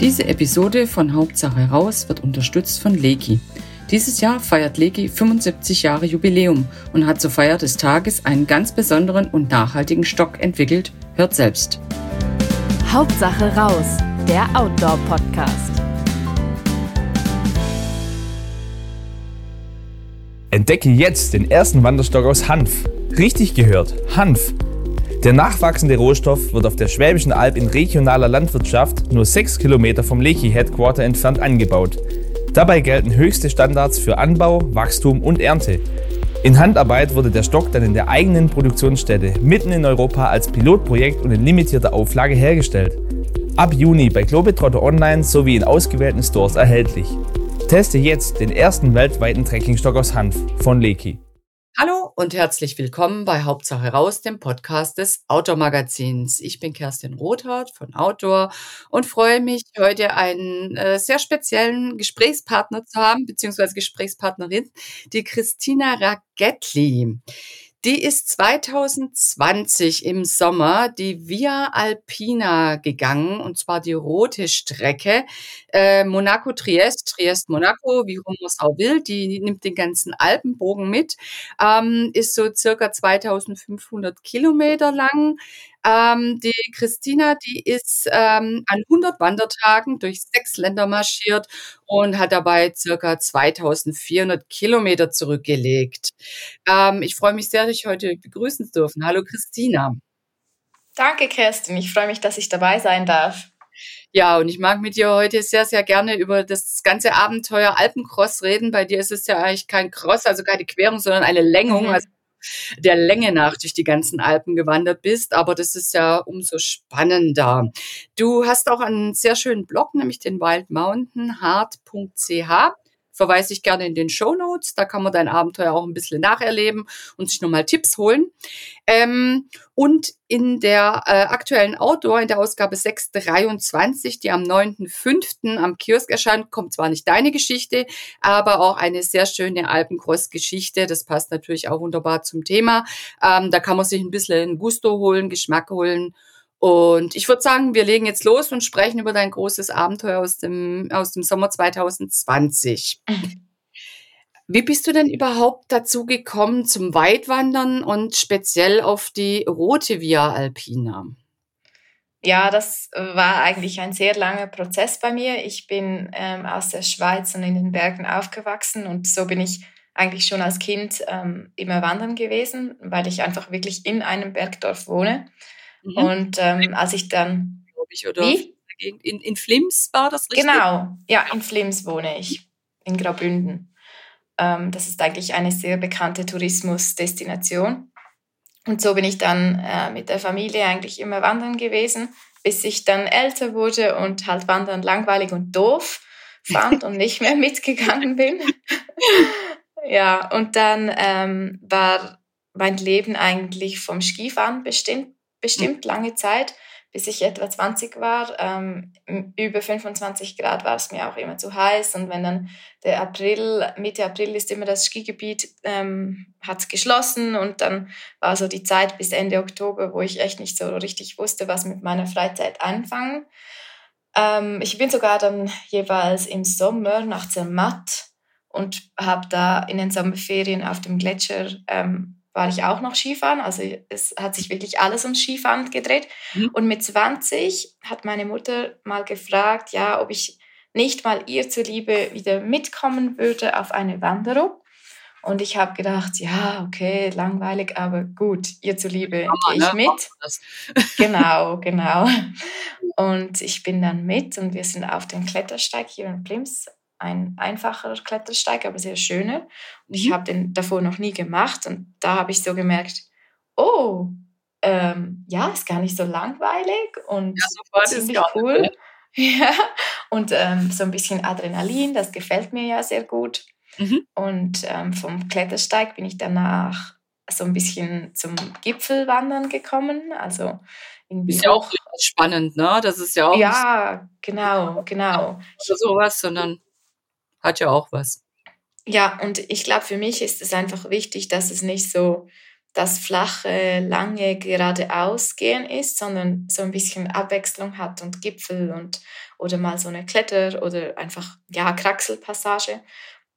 Diese Episode von Hauptsache raus wird unterstützt von Leki. Dieses Jahr feiert Leki 75 Jahre Jubiläum und hat zur Feier des Tages einen ganz besonderen und nachhaltigen Stock entwickelt. Hört selbst. Hauptsache raus, der Outdoor-Podcast. Entdecke jetzt den ersten Wanderstock aus Hanf. Richtig gehört, Hanf. Der nachwachsende Rohstoff wird auf der Schwäbischen Alb in regionaler Landwirtschaft nur 6 Kilometer vom Lechi Headquarter entfernt angebaut. Dabei gelten höchste Standards für Anbau, Wachstum und Ernte. In Handarbeit wurde der Stock dann in der eigenen Produktionsstätte mitten in Europa als Pilotprojekt und in limitierter Auflage hergestellt. Ab Juni bei Globetrotter Online sowie in ausgewählten Stores erhältlich. Teste jetzt den ersten weltweiten Trekkingstock aus Hanf von Leki. Hallo und herzlich willkommen bei Hauptsache raus, dem Podcast des Outdoor Magazins. Ich bin Kerstin Rothardt von Outdoor und freue mich, heute einen äh, sehr speziellen Gesprächspartner zu haben, beziehungsweise Gesprächspartnerin, die Christina Ragettli. Die ist 2020 im Sommer die Via Alpina gegangen, und zwar die rote Strecke. Äh, Monaco-Triest, Triest-Monaco, wie rum es auch will. Die nimmt den ganzen Alpenbogen mit, ähm, ist so circa 2500 Kilometer lang. Ähm, die Christina, die ist ähm, an 100 Wandertagen durch sechs Länder marschiert und hat dabei circa 2400 Kilometer zurückgelegt. Ähm, ich freue mich sehr, dich heute begrüßen zu dürfen. Hallo Christina. Danke, Kerstin. Ich freue mich, dass ich dabei sein darf. Ja, und ich mag mit dir heute sehr, sehr gerne über das ganze Abenteuer Alpencross reden. Bei dir ist es ja eigentlich kein Cross, also keine Querung, sondern eine Längung. Mhm. Also der Länge nach durch die ganzen Alpen gewandert bist, aber das ist ja umso spannender. Du hast auch einen sehr schönen Blog, nämlich den wildmountainheart.ch verweise ich gerne in den Show Notes. Da kann man dein Abenteuer auch ein bisschen nacherleben und sich nochmal Tipps holen. Ähm, und in der äh, aktuellen Outdoor, in der Ausgabe 623, die am 9.5. am Kiosk erscheint, kommt zwar nicht deine Geschichte, aber auch eine sehr schöne Alpencross-Geschichte. Das passt natürlich auch wunderbar zum Thema. Ähm, da kann man sich ein bisschen Gusto holen, Geschmack holen und ich würde sagen, wir legen jetzt los und sprechen über dein großes Abenteuer aus dem, aus dem Sommer 2020. Mhm. Wie bist du denn überhaupt dazu gekommen zum Weitwandern und speziell auf die rote Via Alpina? Ja, das war eigentlich ein sehr langer Prozess bei mir. Ich bin ähm, aus der Schweiz und in den Bergen aufgewachsen und so bin ich eigentlich schon als Kind ähm, immer wandern gewesen, weil ich einfach wirklich in einem Bergdorf wohne. Mhm. Und ähm, als ich dann. Ich, wie? In, in Flims war das richtig? Genau, ja, in Flims wohne ich, in Graubünden. Ähm, das ist eigentlich eine sehr bekannte Tourismusdestination. Und so bin ich dann äh, mit der Familie eigentlich immer wandern gewesen, bis ich dann älter wurde und halt wandern langweilig und doof fand und nicht mehr mitgegangen bin. ja, und dann ähm, war mein Leben eigentlich vom Skifahren bestimmt bestimmt lange Zeit, bis ich etwa 20 war. Ähm, über 25 Grad war es mir auch immer zu heiß. Und wenn dann der April, Mitte April ist immer das Skigebiet, ähm, hat geschlossen. Und dann war so die Zeit bis Ende Oktober, wo ich echt nicht so richtig wusste, was mit meiner Freizeit anfangen. Ähm, ich bin sogar dann jeweils im Sommer nach Zermatt und habe da in den Sommerferien auf dem Gletscher ähm, war ich auch noch Skifahren. Also es hat sich wirklich alles ums Skifahren gedreht. Mhm. Und mit 20 hat meine Mutter mal gefragt, ja, ob ich nicht mal ihr zuliebe wieder mitkommen würde auf eine Wanderung. Und ich habe gedacht, ja, okay, langweilig, aber gut, ihr zuliebe gehe ich ne? mit. genau, genau. Und ich bin dann mit und wir sind auf dem Klettersteig hier in Plims ein einfacher Klettersteig, aber sehr schöner. Und ich mhm. habe den davor noch nie gemacht und da habe ich so gemerkt, oh, ähm, ja, ist gar nicht so langweilig und ja, ziemlich cool. Ja, und ähm, so ein bisschen Adrenalin, das gefällt mir ja sehr gut. Mhm. Und ähm, vom Klettersteig bin ich danach so ein bisschen zum Gipfelwandern gekommen. Also irgendwie ist ja auch spannend, ne? Das ist ja auch. Ja, genau, genau. Nicht sowas, sondern hat ja auch was. Ja, und ich glaube, für mich ist es einfach wichtig, dass es nicht so das flache, lange geradeaus gehen ist, sondern so ein bisschen Abwechslung hat und Gipfel und oder mal so eine Kletter oder einfach ja Kraxelpassage.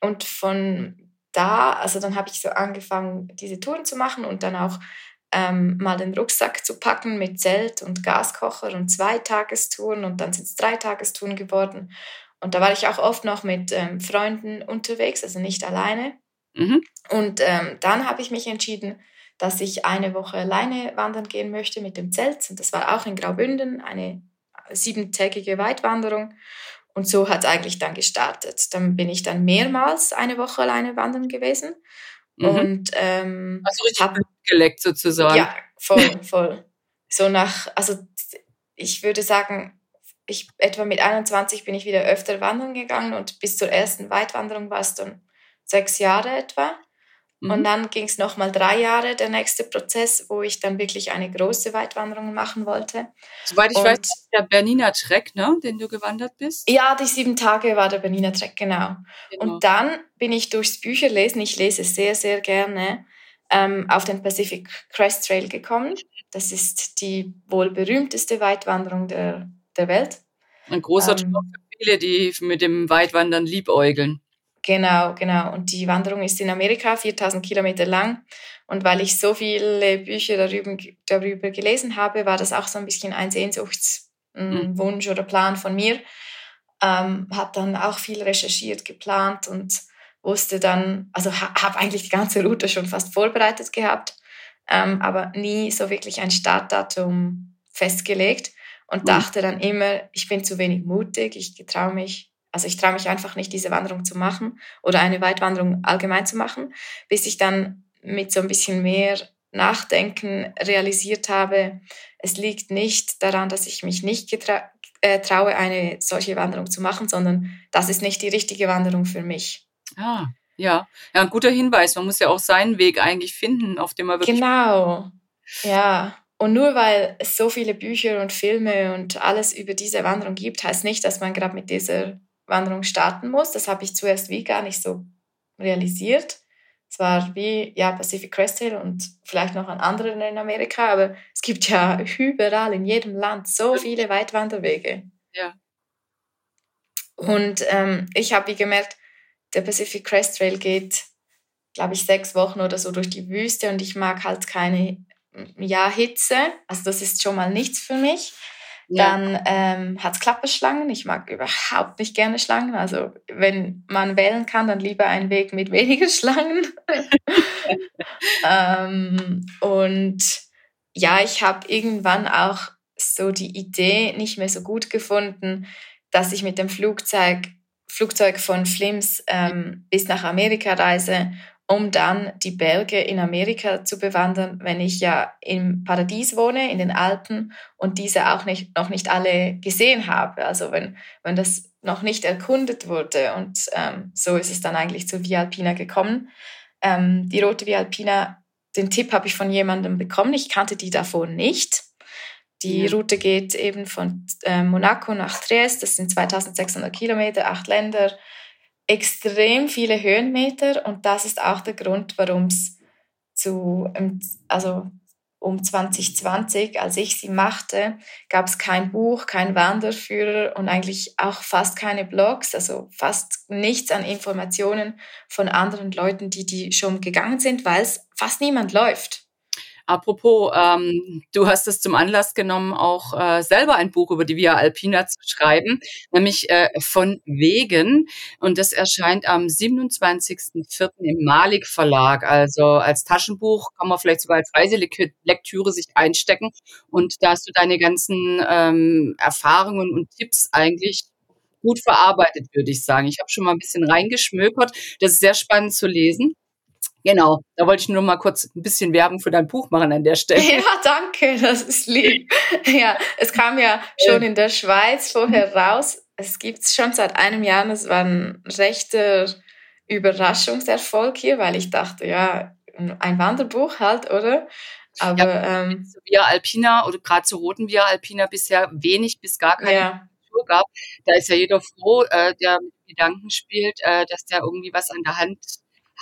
Und von da, also dann habe ich so angefangen, diese Touren zu machen und dann auch ähm, mal den Rucksack zu packen mit Zelt und Gaskocher und Zweitagestouren und dann sind es Dreitagestouren geworden. Und da war ich auch oft noch mit ähm, Freunden unterwegs, also nicht alleine. Mhm. Und ähm, dann habe ich mich entschieden, dass ich eine Woche alleine wandern gehen möchte mit dem Zelt. Und das war auch in Graubünden, eine siebentägige Weitwanderung. Und so hat es eigentlich dann gestartet. Dann bin ich dann mehrmals eine Woche alleine wandern gewesen. Mhm. Und ähm, also richtig hab, geleckt sozusagen. Ja, voll, voll. so nach, also ich würde sagen, ich etwa mit 21 bin ich wieder öfter wandern gegangen und bis zur ersten Weitwanderung war es dann sechs Jahre etwa. Mhm. Und dann ging es nochmal drei Jahre, der nächste Prozess, wo ich dann wirklich eine große Weitwanderung machen wollte. Soweit ich und, weiß, der Berniner Trek, ne, den du gewandert bist? Ja, die sieben Tage war der Berniner Trek, genau. genau. Und dann bin ich durchs Bücherlesen, ich lese sehr, sehr gerne, ähm, auf den Pacific Crest Trail gekommen. Das ist die wohl berühmteste Weitwanderung der, der Welt. Ein großer ähm, Traum für viele, die mit dem Weitwandern liebäugeln. Genau, genau. Und die Wanderung ist in Amerika 4000 Kilometer lang. Und weil ich so viele Bücher darüber, darüber gelesen habe, war das auch so ein bisschen ein Sehnsuchtswunsch mhm. oder Plan von mir. Ähm, habe dann auch viel recherchiert, geplant und wusste dann, also ha, habe eigentlich die ganze Route schon fast vorbereitet gehabt, ähm, aber nie so wirklich ein Startdatum festgelegt und mhm. dachte dann immer, ich bin zu wenig mutig, ich traue mich also ich traue mich einfach nicht, diese Wanderung zu machen oder eine Weitwanderung allgemein zu machen, bis ich dann mit so ein bisschen mehr Nachdenken realisiert habe, es liegt nicht daran, dass ich mich nicht äh, traue, eine solche Wanderung zu machen, sondern das ist nicht die richtige Wanderung für mich. Ah, ja. Ja, ein guter Hinweis. Man muss ja auch seinen Weg eigentlich finden, auf dem man wirklich. Genau. Ja. Und nur weil es so viele Bücher und Filme und alles über diese Wanderung gibt, heißt nicht, dass man gerade mit dieser Wanderung starten muss. Das habe ich zuerst wie gar nicht so realisiert. Es war wie ja Pacific Crest Trail und vielleicht noch an anderen in Amerika, aber es gibt ja überall in jedem Land so viele Weitwanderwege. Ja. Und ähm, ich habe wie gemerkt, der Pacific Crest Trail geht, glaube ich, sechs Wochen oder so durch die Wüste und ich mag halt keine ja, Hitze. Also das ist schon mal nichts für mich. Dann ähm, hat es Klapperschlangen. Ich mag überhaupt nicht gerne Schlangen. Also wenn man wählen kann, dann lieber einen Weg mit weniger Schlangen. ähm, und ja, ich habe irgendwann auch so die Idee nicht mehr so gut gefunden, dass ich mit dem Flugzeug, Flugzeug von Flims ähm, bis nach Amerika reise um dann die Berge in Amerika zu bewandern, wenn ich ja im Paradies wohne, in den Alpen und diese auch nicht, noch nicht alle gesehen habe. Also wenn, wenn das noch nicht erkundet wurde. Und ähm, so ist es dann eigentlich zur Via Alpina gekommen. Ähm, die rote Via Alpina, den Tipp habe ich von jemandem bekommen. Ich kannte die davor nicht. Die. Route geht eben von äh, Monaco nach Trieste. Das sind 2600 Kilometer, acht Länder extrem viele Höhenmeter und das ist auch der Grund, warum es zu, ähm, also um 2020, als ich sie machte, gab es kein Buch, kein Wanderführer und eigentlich auch fast keine Blogs, also fast nichts an Informationen von anderen Leuten, die die schon gegangen sind, weil es fast niemand läuft. Apropos, ähm, du hast es zum Anlass genommen, auch äh, selber ein Buch über die Via Alpina zu schreiben, nämlich äh, von Wegen. Und das erscheint am 27.04. im Malik Verlag. Also als Taschenbuch kann man vielleicht sogar als Reiselektüre sich einstecken. Und da hast du deine ganzen ähm, Erfahrungen und Tipps eigentlich gut verarbeitet, würde ich sagen. Ich habe schon mal ein bisschen reingeschmökert. Das ist sehr spannend zu lesen. Genau, da wollte ich nur mal kurz ein bisschen Werbung für dein Buch machen an der Stelle. Ja, danke, das ist lieb. Ja, es kam ja schon in der Schweiz vorher raus. Es gibt es schon seit einem Jahr. Das war ein rechter Überraschungserfolg hier, weil ich dachte, ja, ein Wanderbuch halt, oder? Aber ja, ähm, Via Alpina oder gerade zur roten Via Alpina bisher wenig bis gar keine ja. gab. Da ist ja jeder froh, äh, der mit Gedanken spielt, äh, dass der irgendwie was an der Hand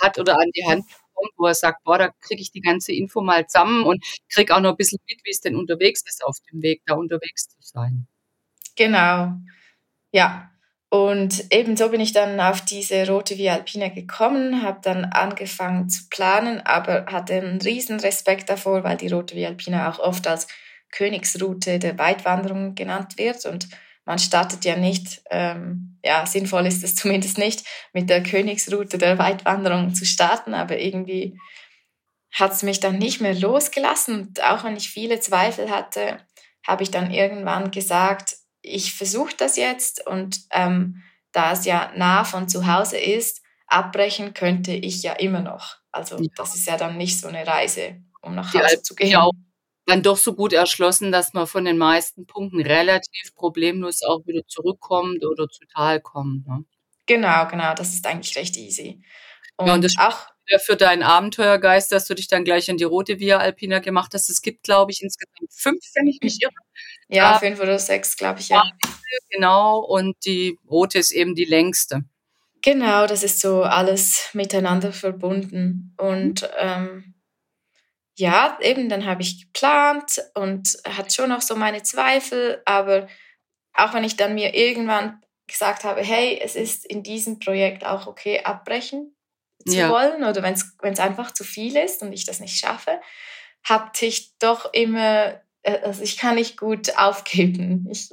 hat oder an die Hand kommt, wo er sagt, boah, da kriege ich die ganze Info mal zusammen und kriege auch noch ein bisschen mit, wie es denn unterwegs ist, auf dem Weg da unterwegs zu sein. Genau, ja. Und ebenso bin ich dann auf diese rote Via Alpina gekommen, habe dann angefangen zu planen, aber hatte einen riesen Respekt davor, weil die rote Via Alpina auch oft als Königsroute der Weitwanderung genannt wird und man startet ja nicht, ähm, ja, sinnvoll ist es zumindest nicht, mit der Königsroute der Weitwanderung zu starten, aber irgendwie hat es mich dann nicht mehr losgelassen. Und auch wenn ich viele Zweifel hatte, habe ich dann irgendwann gesagt, ich versuche das jetzt und ähm, da es ja nah von zu Hause ist, abbrechen könnte ich ja immer noch. Also ja. das ist ja dann nicht so eine Reise, um nach Hause zu gehen. Ja, dann doch so gut erschlossen, dass man von den meisten Punkten relativ problemlos auch wieder zurückkommt oder zu Tal kommt. Ne? Genau, genau, das ist eigentlich recht easy. Und, ja, und das auch für deinen Abenteuergeist, dass du dich dann gleich an die rote Via Alpina gemacht hast. Es gibt, glaube ich, insgesamt fünf, wenn ich mich irre. Ja, fünf oder sechs, glaube ich, ja. Genau, und die rote ist eben die längste. Genau, das ist so alles miteinander verbunden. Und ähm, ja, eben, dann habe ich geplant und hatte schon noch so meine Zweifel, aber auch wenn ich dann mir irgendwann gesagt habe, hey, es ist in diesem Projekt auch okay, abbrechen zu ja. wollen oder wenn es einfach zu viel ist und ich das nicht schaffe, hatte ich doch immer, äh, also ich kann nicht gut aufgeben. Ich,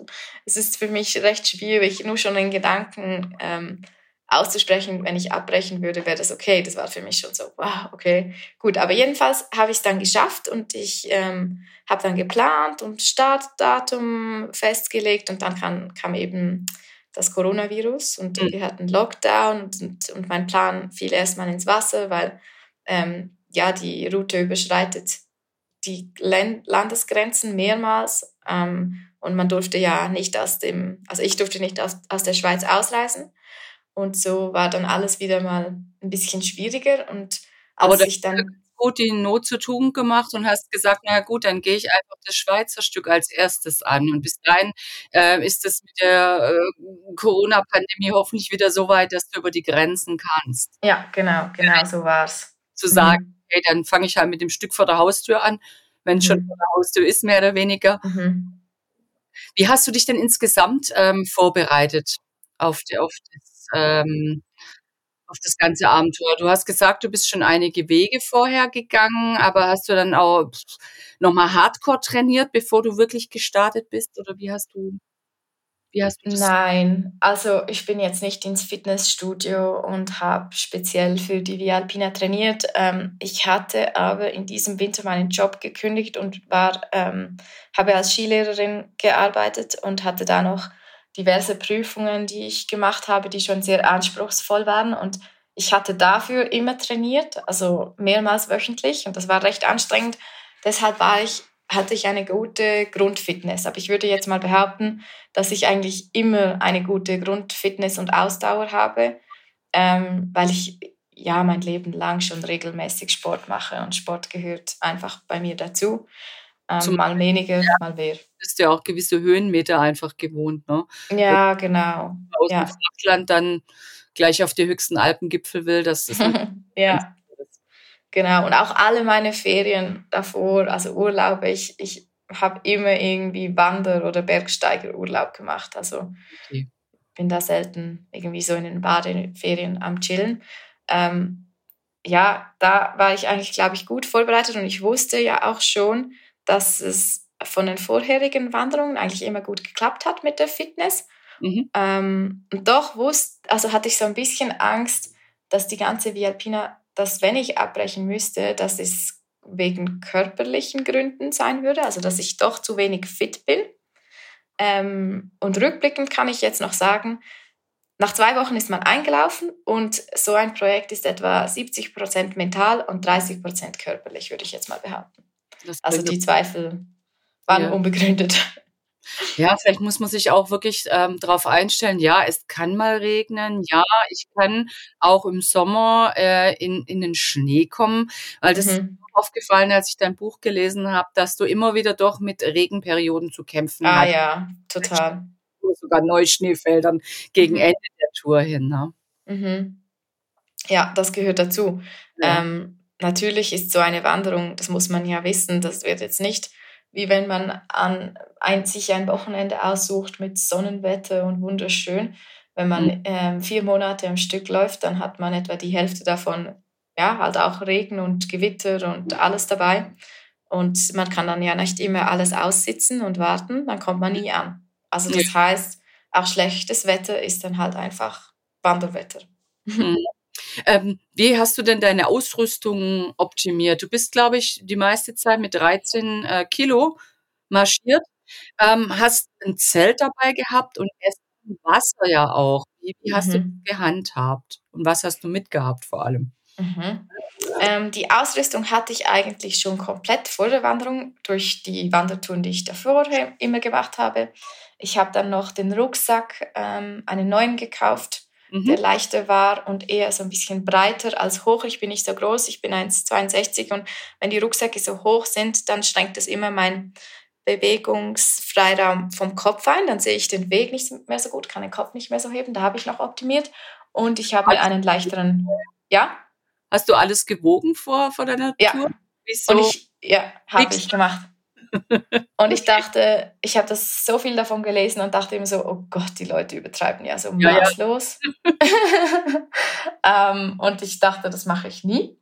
es ist für mich recht schwierig, nur schon den Gedanken, ähm, auszusprechen, wenn ich abbrechen würde, wäre das okay. Das war für mich schon so, wow, okay, gut. Aber jedenfalls habe ich es dann geschafft und ich ähm, habe dann geplant und Startdatum festgelegt und dann kam, kam eben das Coronavirus und mhm. wir hatten Lockdown und, und, und, mein Plan fiel erstmal ins Wasser, weil ähm, ja, die Route überschreitet die Landesgrenzen mehrmals ähm, und man durfte ja nicht aus dem, also ich durfte nicht aus, aus der Schweiz ausreisen. Und so war dann alles wieder mal ein bisschen schwieriger. Und aber als ich dann gut die Not zu tun gemacht und hast gesagt, na gut, dann gehe ich einfach das Schweizer Stück als erstes an. Und bis dahin äh, ist es mit der äh, Corona-Pandemie hoffentlich wieder so weit, dass du über die Grenzen kannst. Ja, genau, genau so war's. Zu sagen, mhm. okay, dann fange ich halt mit dem Stück vor der Haustür an, wenn es mhm. schon vor der Haustür ist, mehr oder weniger. Mhm. Wie hast du dich denn insgesamt ähm, vorbereitet auf, die, auf das ähm, auf das ganze Abenteuer. Du hast gesagt, du bist schon einige Wege vorher gegangen, aber hast du dann auch nochmal Hardcore trainiert, bevor du wirklich gestartet bist? Oder wie hast du, wie hast du das? Nein, also ich bin jetzt nicht ins Fitnessstudio und habe speziell für die Via Alpina trainiert. Ähm, ich hatte aber in diesem Winter meinen Job gekündigt und war, ähm, habe als Skilehrerin gearbeitet und hatte da noch diverse Prüfungen, die ich gemacht habe, die schon sehr anspruchsvoll waren. Und ich hatte dafür immer trainiert, also mehrmals wöchentlich. Und das war recht anstrengend. Deshalb war ich, hatte ich eine gute Grundfitness. Aber ich würde jetzt mal behaupten, dass ich eigentlich immer eine gute Grundfitness und Ausdauer habe, ähm, weil ich ja mein Leben lang schon regelmäßig Sport mache und Sport gehört einfach bei mir dazu. Ähm, mal weniger, mal mehr. Bist ja auch gewisse Höhenmeter einfach gewohnt, ne? Ja, genau. Aus ja. dem Flachland dann gleich auf die höchsten Alpengipfel will, das ist ja. Genau. Und auch alle meine Ferien davor, also Urlaube, ich, ich habe immer irgendwie Wander- oder Bergsteigerurlaub gemacht. Also okay. bin da selten irgendwie so in den Badeferien am Chillen. Ähm, ja, da war ich eigentlich, glaube ich, gut vorbereitet und ich wusste ja auch schon, dass es von den vorherigen Wanderungen eigentlich immer gut geklappt hat mit der Fitness. Mhm. Ähm, und doch wusste, also hatte ich so ein bisschen Angst, dass die ganze Via Alpina, dass wenn ich abbrechen müsste, dass es wegen körperlichen Gründen sein würde, also dass ich doch zu wenig fit bin. Ähm, und rückblickend kann ich jetzt noch sagen, nach zwei Wochen ist man eingelaufen und so ein Projekt ist etwa 70% mental und 30% körperlich, würde ich jetzt mal behaupten. Also die Zweifel waren ja. unbegründet. Ja, vielleicht muss man sich auch wirklich ähm, darauf einstellen, ja, es kann mal regnen, ja, ich kann auch im Sommer äh, in, in den Schnee kommen, weil das mhm. ist mir aufgefallen, als ich dein Buch gelesen habe, dass du immer wieder doch mit Regenperioden zu kämpfen hast. Ah ja, total. Sogar Neuschneefeldern gegen mhm. Ende der Tour hin. Ne? Mhm. Ja, das gehört dazu. Ja. Ähm, natürlich ist so eine Wanderung, das muss man ja wissen, das wird jetzt nicht wie wenn man an ein, sich ein Wochenende aussucht mit Sonnenwetter und wunderschön. Wenn man mhm. ähm, vier Monate am Stück läuft, dann hat man etwa die Hälfte davon, ja, halt auch Regen und Gewitter und alles dabei. Und man kann dann ja nicht immer alles aussitzen und warten, dann kommt man nie an. Also das heißt, auch schlechtes Wetter ist dann halt einfach Wanderwetter. Mhm. Ähm, wie hast du denn deine Ausrüstung optimiert? Du bist, glaube ich, die meiste Zeit mit 13 äh, Kilo marschiert, ähm, hast ein Zelt dabei gehabt und Essen Wasser ja auch. Wie, wie hast mhm. du das gehandhabt? Und was hast du mitgehabt vor allem? Mhm. Ähm, die Ausrüstung hatte ich eigentlich schon komplett vor der Wanderung durch die Wandertouren, die ich davor immer gemacht habe. Ich habe dann noch den Rucksack, ähm, einen neuen gekauft mhm. der leichter war und eher so ein bisschen breiter als hoch. Ich bin nicht so groß, ich bin 1,62 und wenn die Rucksäcke so hoch sind, dann schränkt das immer mein Bewegungsfreiraum vom Kopf ein. Dann sehe ich den Weg nicht mehr so gut, kann den Kopf nicht mehr so heben. Da habe ich noch optimiert. Und ich habe einen leichteren, ja? Hast du alles gewogen vor, vor deiner ja. Tour? Wieso? Und ich, ja, habe ich gemacht. Und ich dachte, ich habe das so viel davon gelesen und dachte immer so, oh Gott, die Leute übertreiben ja so maßlos. Ja, ähm, und ich dachte, das mache ich nie.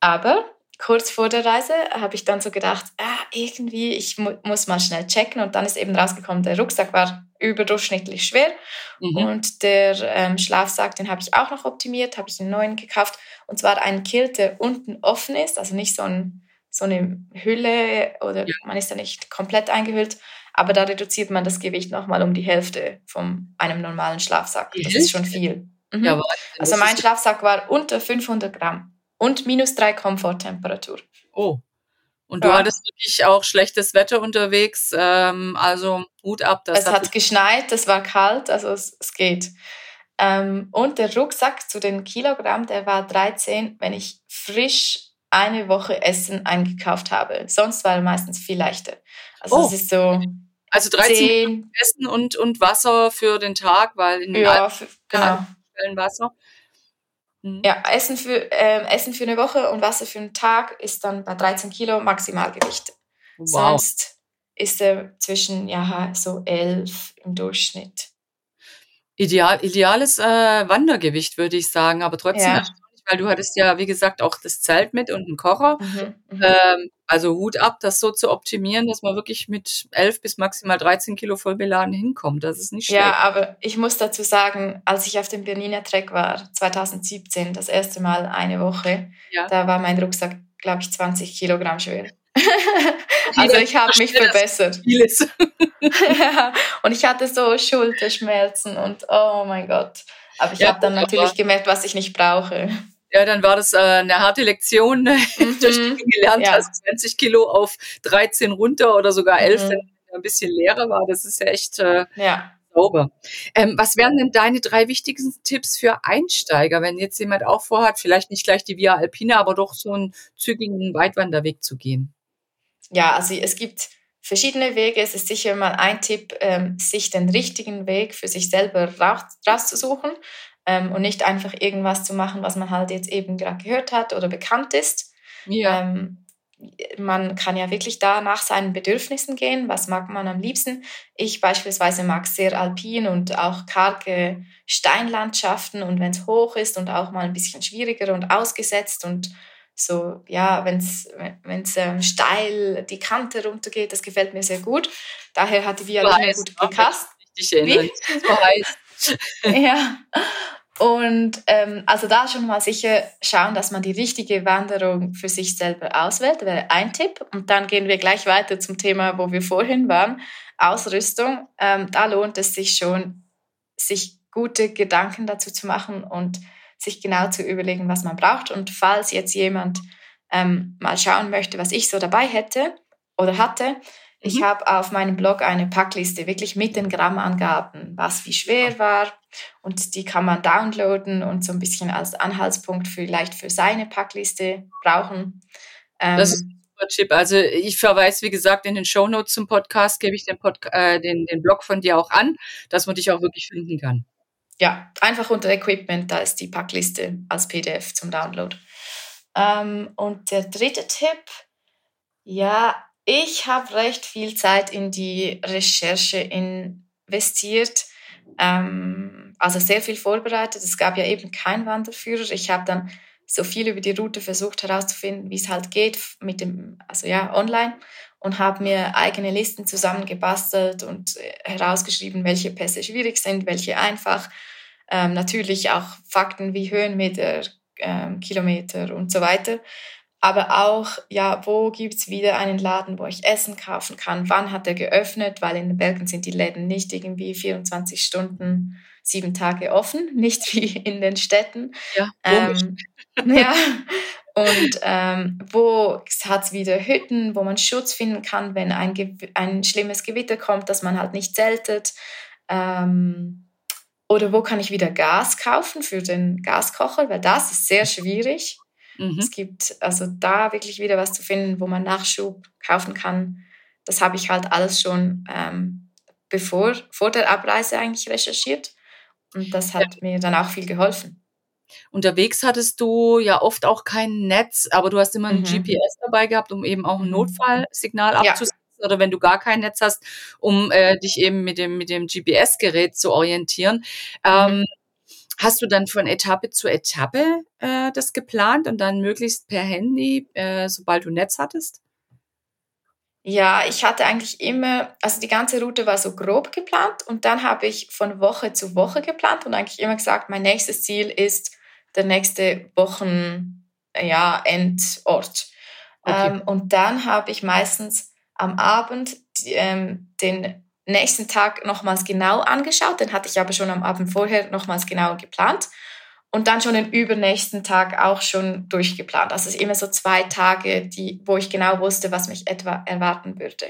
Aber kurz vor der Reise habe ich dann so gedacht, ah, irgendwie, ich mu muss mal schnell checken. Und dann ist eben rausgekommen, der Rucksack war überdurchschnittlich schwer. Mhm. Und der ähm, Schlafsack, den habe ich auch noch optimiert, habe ich einen neuen gekauft. Und zwar einen Kilt, der unten offen ist, also nicht so ein so eine Hülle oder ja. man ist da nicht komplett eingehüllt, aber da reduziert man das Gewicht nochmal um die Hälfte von einem normalen Schlafsack. Das ist schon viel. Mhm. Ja, also mein Schlafsack war unter 500 Gramm und minus drei Komforttemperatur. Oh. Und du ja. hattest wirklich auch schlechtes Wetter unterwegs, ähm, also Hut ab. es hat, hat geschneit, es war kalt, also es, es geht. Ähm, und der Rucksack zu den Kilogramm, der war 13, wenn ich frisch eine Woche Essen eingekauft habe. Sonst war meistens viel leichter. Also oh. es ist so. Also 13 10, Essen und, und Wasser für den Tag, weil in ja, für, genau. Stellen Wasser. Mhm. Ja, Essen für, äh, Essen für eine Woche und Wasser für einen Tag ist dann bei 13 Kilo Maximalgewicht. Wow. Sonst ist er zwischen ja, so 11 im Durchschnitt. Ideal, ideales äh, Wandergewicht, würde ich sagen, aber trotzdem ja weil du hattest ja, wie gesagt, auch das Zelt mit und einen Kocher. Mhm, mhm, ähm, also Hut ab, das so zu optimieren, dass man wirklich mit 11 bis maximal 13 Kilo voll beladen hinkommt. Das ist nicht schlecht. Ja, aber ich muss dazu sagen, als ich auf dem Berniner Trek war, 2017, das erste Mal eine Woche, ja. da war mein Rucksack, glaube ich, 20 Kilogramm schwer. also ich habe mich verbessert. Ja, und ich hatte so Schulterschmerzen und oh mein Gott. Aber ich ja, habe dann natürlich gemerkt, was ich nicht brauche. Ja, dann war das äh, eine harte Lektion, mhm. dass du gelernt ja. hast, 20 Kilo auf 13 runter oder sogar 11, mhm. wenn ein bisschen leerer war. Das ist ja echt äh, ja. sauber. Ähm, was wären denn deine drei wichtigsten Tipps für Einsteiger, wenn jetzt jemand auch vorhat, vielleicht nicht gleich die Via Alpina, aber doch so einen zügigen Weitwanderweg zu gehen? Ja, also es gibt verschiedene Wege. Es ist sicher mal ein Tipp, ähm, sich den richtigen Weg für sich selber rauszusuchen ähm, und nicht einfach irgendwas zu machen, was man halt jetzt eben gerade gehört hat oder bekannt ist. Ja. Ähm, man kann ja wirklich da nach seinen Bedürfnissen gehen. Was mag man am liebsten? Ich beispielsweise mag sehr alpin und auch karge Steinlandschaften und wenn es hoch ist und auch mal ein bisschen schwieriger und ausgesetzt und so, ja, wenn es wenn's, ähm, steil die Kante runtergeht, das gefällt mir sehr gut. Daher hat die Violine gut gepasst. Ich erinnere. ja. Und ähm, also da schon mal sicher schauen, dass man die richtige Wanderung für sich selber auswählt, wäre ein Tipp. Und dann gehen wir gleich weiter zum Thema, wo wir vorhin waren, Ausrüstung. Ähm, da lohnt es sich schon, sich gute Gedanken dazu zu machen und sich genau zu überlegen, was man braucht. Und falls jetzt jemand ähm, mal schauen möchte, was ich so dabei hätte oder hatte, ich mhm. habe auf meinem Blog eine Packliste wirklich mit den Grammangaben, was wie schwer war. Und die kann man downloaden und so ein bisschen als Anhaltspunkt vielleicht für seine Packliste brauchen. Ähm, das ist ein super Tipp. Also ich verweise, wie gesagt, in den Show Notes zum Podcast gebe ich den, Pod äh, den, den Blog von dir auch an, dass man dich auch wirklich finden kann. Ja, einfach unter Equipment, da ist die Packliste als PDF zum Download. Ähm, und der dritte Tipp, ja, ich habe recht viel Zeit in die Recherche investiert, ähm, also sehr viel vorbereitet. Es gab ja eben keinen Wanderführer. Ich habe dann so viel über die Route versucht herauszufinden, wie es halt geht mit dem, also ja, online und habe mir eigene Listen zusammengebastelt und äh, herausgeschrieben, welche Pässe schwierig sind, welche einfach. Ähm, natürlich auch Fakten wie Höhenmeter, ähm, Kilometer und so weiter. Aber auch, ja, wo gibt's wieder einen Laden, wo ich Essen kaufen kann? Wann hat er geöffnet? Weil in den Bergen sind die Läden nicht irgendwie 24 Stunden, sieben Tage offen, nicht wie in den Städten. Ja, ähm, ja. Und ähm, wo hat's wieder Hütten, wo man Schutz finden kann, wenn ein, ein schlimmes Gewitter kommt, dass man halt nicht zeltet. Ähm, oder wo kann ich wieder Gas kaufen für den Gaskocher, weil das ist sehr schwierig. Mhm. Es gibt also da wirklich wieder was zu finden, wo man Nachschub kaufen kann. Das habe ich halt alles schon ähm, bevor, vor der Abreise eigentlich recherchiert. Und das hat ja. mir dann auch viel geholfen. Unterwegs hattest du ja oft auch kein Netz, aber du hast immer ein mhm. GPS dabei gehabt, um eben auch ein mhm. Notfallsignal abzusetzen. Ja. Oder wenn du gar kein Netz hast, um äh, dich eben mit dem, mit dem GPS-Gerät zu orientieren. Ähm, mhm. Hast du dann von Etappe zu Etappe äh, das geplant und dann möglichst per Handy, äh, sobald du Netz hattest? Ja, ich hatte eigentlich immer, also die ganze Route war so grob geplant und dann habe ich von Woche zu Woche geplant und eigentlich immer gesagt, mein nächstes Ziel ist der nächste Wochen, ja, Endort. Okay. Ähm, und dann habe ich meistens am Abend ähm, den nächsten Tag nochmals genau angeschaut. Den hatte ich aber schon am Abend vorher nochmals genau geplant. Und dann schon den übernächsten Tag auch schon durchgeplant. Also es ist immer so zwei Tage, die, wo ich genau wusste, was mich etwa erwarten würde.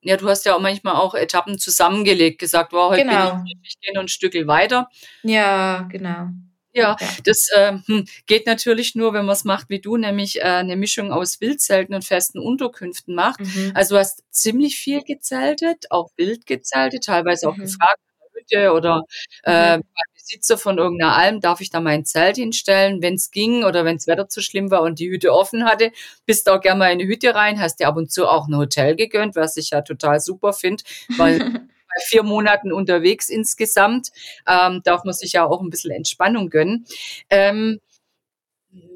Ja, du hast ja auch manchmal auch Etappen zusammengelegt, gesagt, wow, heute genau. bin ich, ich gehe noch ein Stückel weiter. Ja, genau. Ja, ja. das äh, geht natürlich nur, wenn man es macht wie du, nämlich äh, eine Mischung aus Wildzelten und festen Unterkünften macht. Mhm. Also du hast ziemlich viel gezeltet, auch wild gezeltet, teilweise auch mhm. gefragt Hütte oder äh, mhm. Besitzer von irgendeiner Alm, darf ich da mein Zelt hinstellen, wenn es ging oder wenn das Wetter zu schlimm war und die Hütte offen hatte, bist auch gerne mal in eine Hütte rein, hast dir ab und zu auch ein Hotel gegönnt, was ich ja total super finde, weil vier Monaten unterwegs insgesamt. Ähm, darf man sich ja auch ein bisschen Entspannung gönnen. Ähm,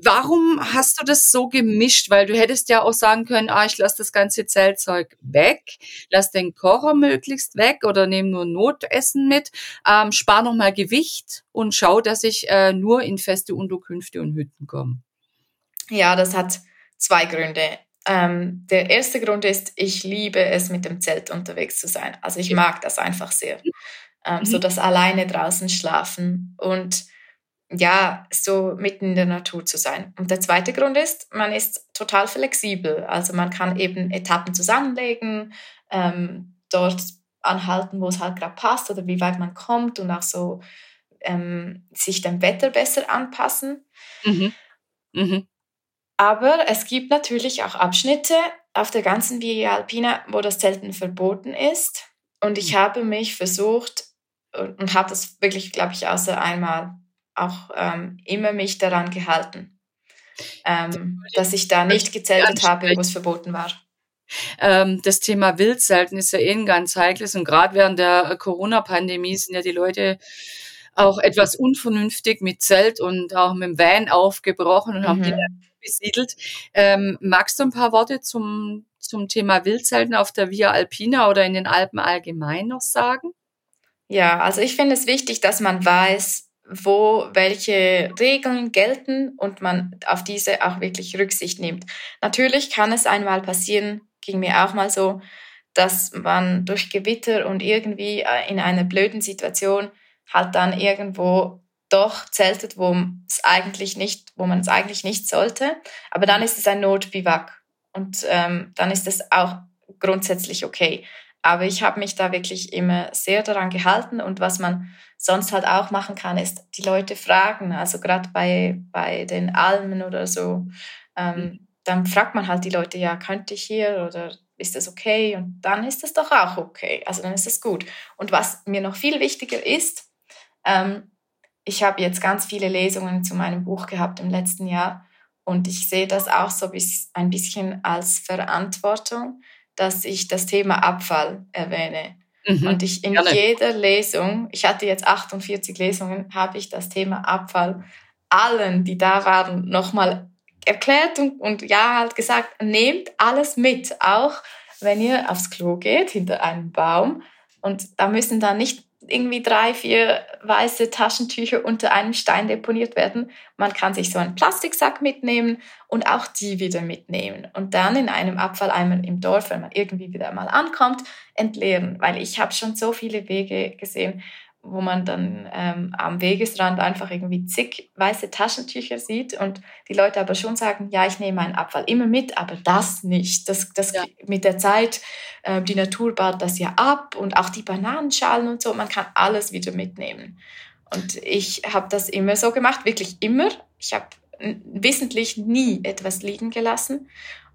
warum hast du das so gemischt? Weil du hättest ja auch sagen können, ah, ich lasse das ganze Zeltzeug weg, lass den Kocher möglichst weg oder nehme nur Notessen mit, ähm, spar nochmal Gewicht und schau, dass ich äh, nur in feste Unterkünfte und Hütten komme. Ja, das hat zwei Gründe. Ähm, der erste Grund ist, ich liebe es, mit dem Zelt unterwegs zu sein. Also ich mag das einfach sehr. Ähm, mhm. So das alleine draußen schlafen und ja, so mitten in der Natur zu sein. Und der zweite Grund ist, man ist total flexibel. Also man kann eben Etappen zusammenlegen, ähm, dort anhalten, wo es halt gerade passt oder wie weit man kommt und auch so ähm, sich dem Wetter besser anpassen. Mhm. Mhm. Aber es gibt natürlich auch Abschnitte auf der ganzen Via Alpina, wo das Zelten verboten ist. Und ich mhm. habe mich versucht und habe das wirklich, glaube ich, außer einmal auch ähm, immer mich daran gehalten, ähm, dass ich da nicht gezeltet habe, wo es verboten war. Ähm, das Thema Wildzelten ist ja eh ein ganz heikles und gerade während der Corona-Pandemie sind ja die Leute auch etwas unvernünftig mit Zelt und auch mit dem Van aufgebrochen und mhm. haben die besiedelt. Ähm, magst du ein paar Worte zum, zum Thema Wildzelten auf der Via Alpina oder in den Alpen allgemein noch sagen? Ja, also ich finde es wichtig, dass man weiß, wo welche Regeln gelten und man auf diese auch wirklich Rücksicht nimmt. Natürlich kann es einmal passieren, ging mir auch mal so, dass man durch Gewitter und irgendwie äh, in einer blöden Situation halt dann irgendwo doch zeltet, wo es eigentlich nicht, wo man es eigentlich nicht sollte. Aber dann ist es ein Notbiwak und ähm, dann ist es auch grundsätzlich okay. Aber ich habe mich da wirklich immer sehr daran gehalten und was man sonst halt auch machen kann, ist die Leute fragen. Also gerade bei, bei den Almen oder so, ähm, mhm. dann fragt man halt die Leute, ja, könnte ich hier oder ist das okay? Und dann ist das doch auch okay. Also dann ist es gut. Und was mir noch viel wichtiger ist, ähm, ich habe jetzt ganz viele Lesungen zu meinem Buch gehabt im letzten Jahr Und ich sehe das auch so ein bisschen als Verantwortung, dass ich das Thema Abfall erwähne. Mhm. Und ich in Gerne. jeder Lesung, ich hatte jetzt 48 Lesungen, habe ich das Thema Abfall allen, die da waren, nochmal erklärt und, und ja, halt gesagt, nehmt alles mit, auch wenn ihr aufs Klo geht, hinter einem Baum. Und da müssen dann nicht irgendwie drei, vier weiße Taschentücher unter einem Stein deponiert werden. Man kann sich so einen Plastiksack mitnehmen und auch die wieder mitnehmen und dann in einem Abfalleimer im Dorf, wenn man irgendwie wieder mal ankommt, entleeren. Weil ich habe schon so viele Wege gesehen, wo man dann ähm, am Wegesrand einfach irgendwie zig weiße Taschentücher sieht und die Leute aber schon sagen, ja, ich nehme meinen Abfall immer mit, aber das nicht. Das, das ja. mit der Zeit, äh, die Natur baut das ja ab und auch die Bananenschalen und so, man kann alles wieder mitnehmen. Und ich habe das immer so gemacht, wirklich immer. Ich habe wissentlich nie etwas liegen gelassen.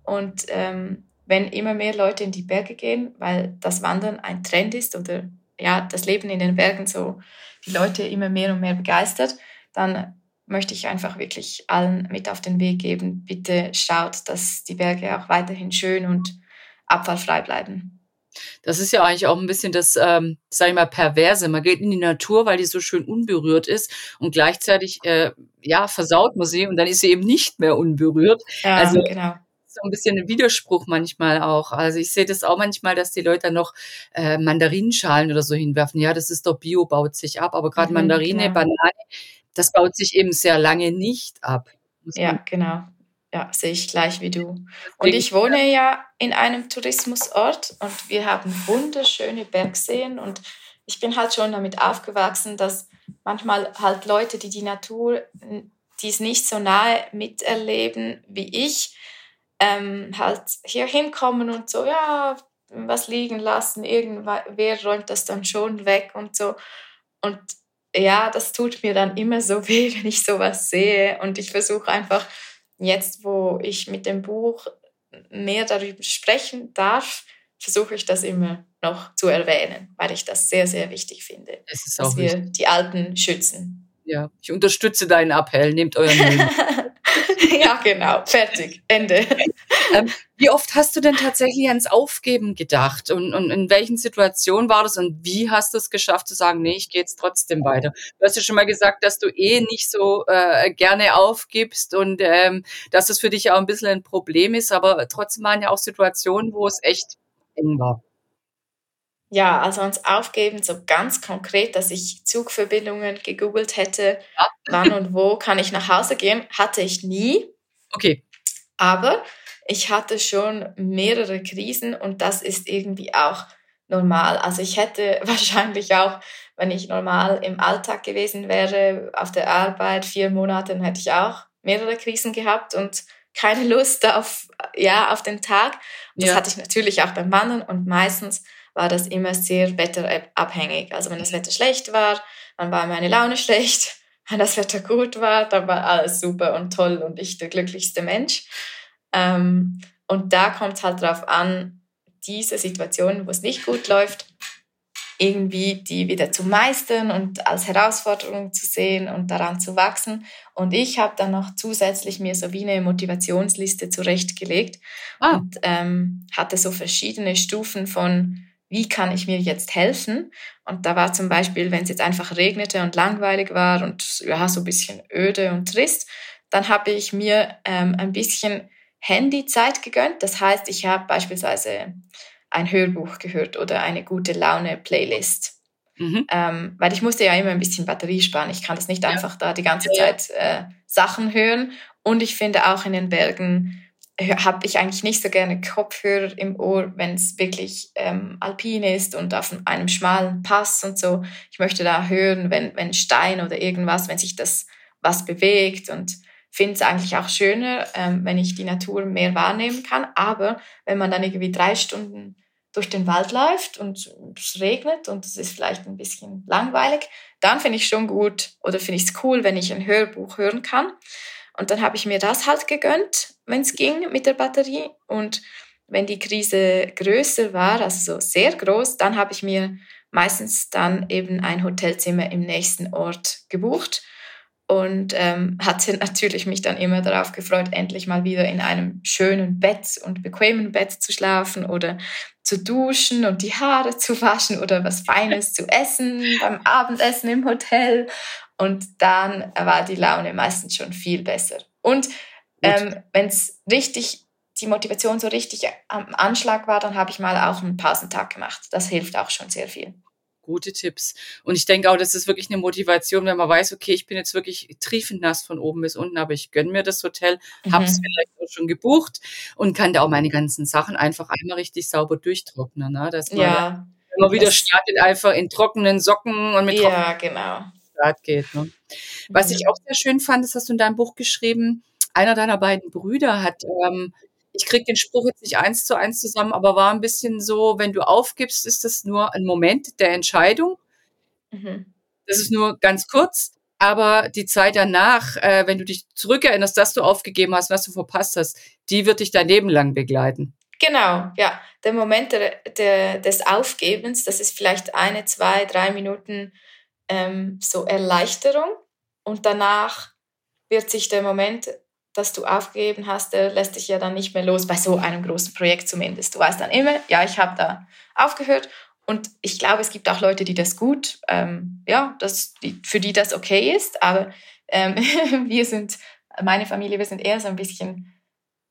Und ähm, wenn immer mehr Leute in die Berge gehen, weil das Wandern ein Trend ist oder ja, das Leben in den Bergen so die Leute immer mehr und mehr begeistert, dann möchte ich einfach wirklich allen mit auf den Weg geben, bitte schaut, dass die Berge auch weiterhin schön und abfallfrei bleiben. Das ist ja eigentlich auch ein bisschen das, ähm, sag ich mal, Perverse. Man geht in die Natur, weil die so schön unberührt ist und gleichzeitig, äh, ja, versaut man sie und dann ist sie eben nicht mehr unberührt. Ja, also, genau so ein bisschen ein Widerspruch manchmal auch. Also ich sehe das auch manchmal, dass die Leute noch äh, Mandarinenschalen oder so hinwerfen. Ja, das ist doch Bio, baut sich ab. Aber gerade mhm, Mandarine, genau. Banane, das baut sich eben sehr lange nicht ab. Ja, genau. Ja, sehe ich gleich wie du. Und ich wohne ja in einem Tourismusort und wir haben wunderschöne Bergseen und ich bin halt schon damit aufgewachsen, dass manchmal halt Leute, die die Natur, die es nicht so nahe miterleben wie ich, ähm, halt hier hinkommen und so, ja, was liegen lassen, irgendwer räumt das dann schon weg und so. Und ja, das tut mir dann immer so weh, wenn ich sowas sehe. Und ich versuche einfach jetzt, wo ich mit dem Buch mehr darüber sprechen darf, versuche ich das immer noch zu erwähnen, weil ich das sehr, sehr wichtig finde, dass wir wichtig. die Alten schützen. Ja, ich unterstütze deinen Appell, nehmt euren Müll. ja, genau. Fertig. Ende. Ähm, wie oft hast du denn tatsächlich ans Aufgeben gedacht? Und, und, in welchen Situationen war das? Und wie hast du es geschafft zu sagen, nee, ich gehe jetzt trotzdem weiter? Du hast ja schon mal gesagt, dass du eh nicht so äh, gerne aufgibst und ähm, dass das für dich auch ein bisschen ein Problem ist. Aber trotzdem waren ja auch Situationen, wo es echt eng war. Ja, also ans Aufgeben so ganz konkret, dass ich Zugverbindungen gegoogelt hätte, ja. wann und wo kann ich nach Hause gehen, hatte ich nie. Okay. Aber ich hatte schon mehrere Krisen und das ist irgendwie auch normal. Also ich hätte wahrscheinlich auch, wenn ich normal im Alltag gewesen wäre, auf der Arbeit, vier Monate, hätte ich auch mehrere Krisen gehabt und keine Lust auf, ja, auf den Tag. Und das ja. hatte ich natürlich auch beim Wandern und meistens war das immer sehr wetterabhängig. Also wenn das Wetter schlecht war, dann war meine Laune schlecht. Wenn das Wetter gut war, dann war alles super und toll und ich der glücklichste Mensch. Ähm, und da kommt es halt darauf an, diese Situation, wo es nicht gut läuft, irgendwie die wieder zu meistern und als Herausforderung zu sehen und daran zu wachsen. Und ich habe dann noch zusätzlich mir so wie eine Motivationsliste zurechtgelegt ah. und ähm, hatte so verschiedene Stufen von wie kann ich mir jetzt helfen? Und da war zum Beispiel, wenn es jetzt einfach regnete und langweilig war und ja, so ein bisschen öde und trist, dann habe ich mir ähm, ein bisschen Handyzeit gegönnt. Das heißt, ich habe beispielsweise ein Hörbuch gehört oder eine gute Laune-Playlist. Mhm. Ähm, weil ich musste ja immer ein bisschen Batterie sparen. Ich kann das nicht ja. einfach da die ganze Zeit äh, Sachen hören. Und ich finde auch in den Bergen habe ich eigentlich nicht so gerne Kopfhörer im Ohr, wenn es wirklich ähm, alpin ist und auf einem schmalen Pass und so. Ich möchte da hören, wenn, wenn Stein oder irgendwas, wenn sich das was bewegt und finde es eigentlich auch schöner, ähm, wenn ich die Natur mehr wahrnehmen kann. Aber wenn man dann irgendwie drei Stunden durch den Wald läuft und es regnet und es ist vielleicht ein bisschen langweilig, dann finde ich schon gut oder finde ich es cool, wenn ich ein Hörbuch hören kann. Und dann habe ich mir das halt gegönnt, wenn es ging mit der Batterie. Und wenn die Krise größer war, also so sehr groß, dann habe ich mir meistens dann eben ein Hotelzimmer im nächsten Ort gebucht. und ähm, hatte natürlich mich dann immer darauf gefreut, endlich mal wieder in einem schönen Bett und bequemen Bett zu schlafen oder zu duschen und die Haare zu waschen oder was Feines zu essen beim Abendessen im Hotel. Und dann war die Laune meistens schon viel besser. Und ähm, wenn es richtig, die Motivation so richtig am Anschlag war, dann habe ich mal auch einen Pausentag gemacht. Das hilft auch schon sehr viel gute Tipps. Und ich denke auch, das ist wirklich eine Motivation, wenn man weiß, okay, ich bin jetzt wirklich triefend nass von oben bis unten, aber ich gönne mir das Hotel, mhm. habe es vielleicht auch schon gebucht und kann da auch meine ganzen Sachen einfach einmal richtig sauber durchtrocknen. Ne? Dass man ja, immer wieder startet, einfach in trockenen Socken und mit ja, genau. Start geht. Ne? Was ich auch sehr schön fand, das hast du in deinem Buch geschrieben, einer deiner beiden Brüder hat ähm, ich kriege den Spruch jetzt nicht eins zu eins zusammen, aber war ein bisschen so, wenn du aufgibst, ist das nur ein Moment der Entscheidung. Mhm. Das ist nur ganz kurz. Aber die Zeit danach, äh, wenn du dich zurückerinnerst, dass du aufgegeben hast, was du verpasst hast, die wird dich dein Leben lang begleiten. Genau, ja. Der Moment der, der, des Aufgebens, das ist vielleicht eine, zwei, drei Minuten ähm, so Erleichterung. Und danach wird sich der Moment das du aufgegeben hast, der lässt dich ja dann nicht mehr los, bei so einem großen Projekt zumindest. Du weißt dann immer, ja, ich habe da aufgehört. Und ich glaube, es gibt auch Leute, die das gut, ähm, ja, das, die, für die das okay ist. Aber ähm, wir sind, meine Familie, wir sind eher so ein bisschen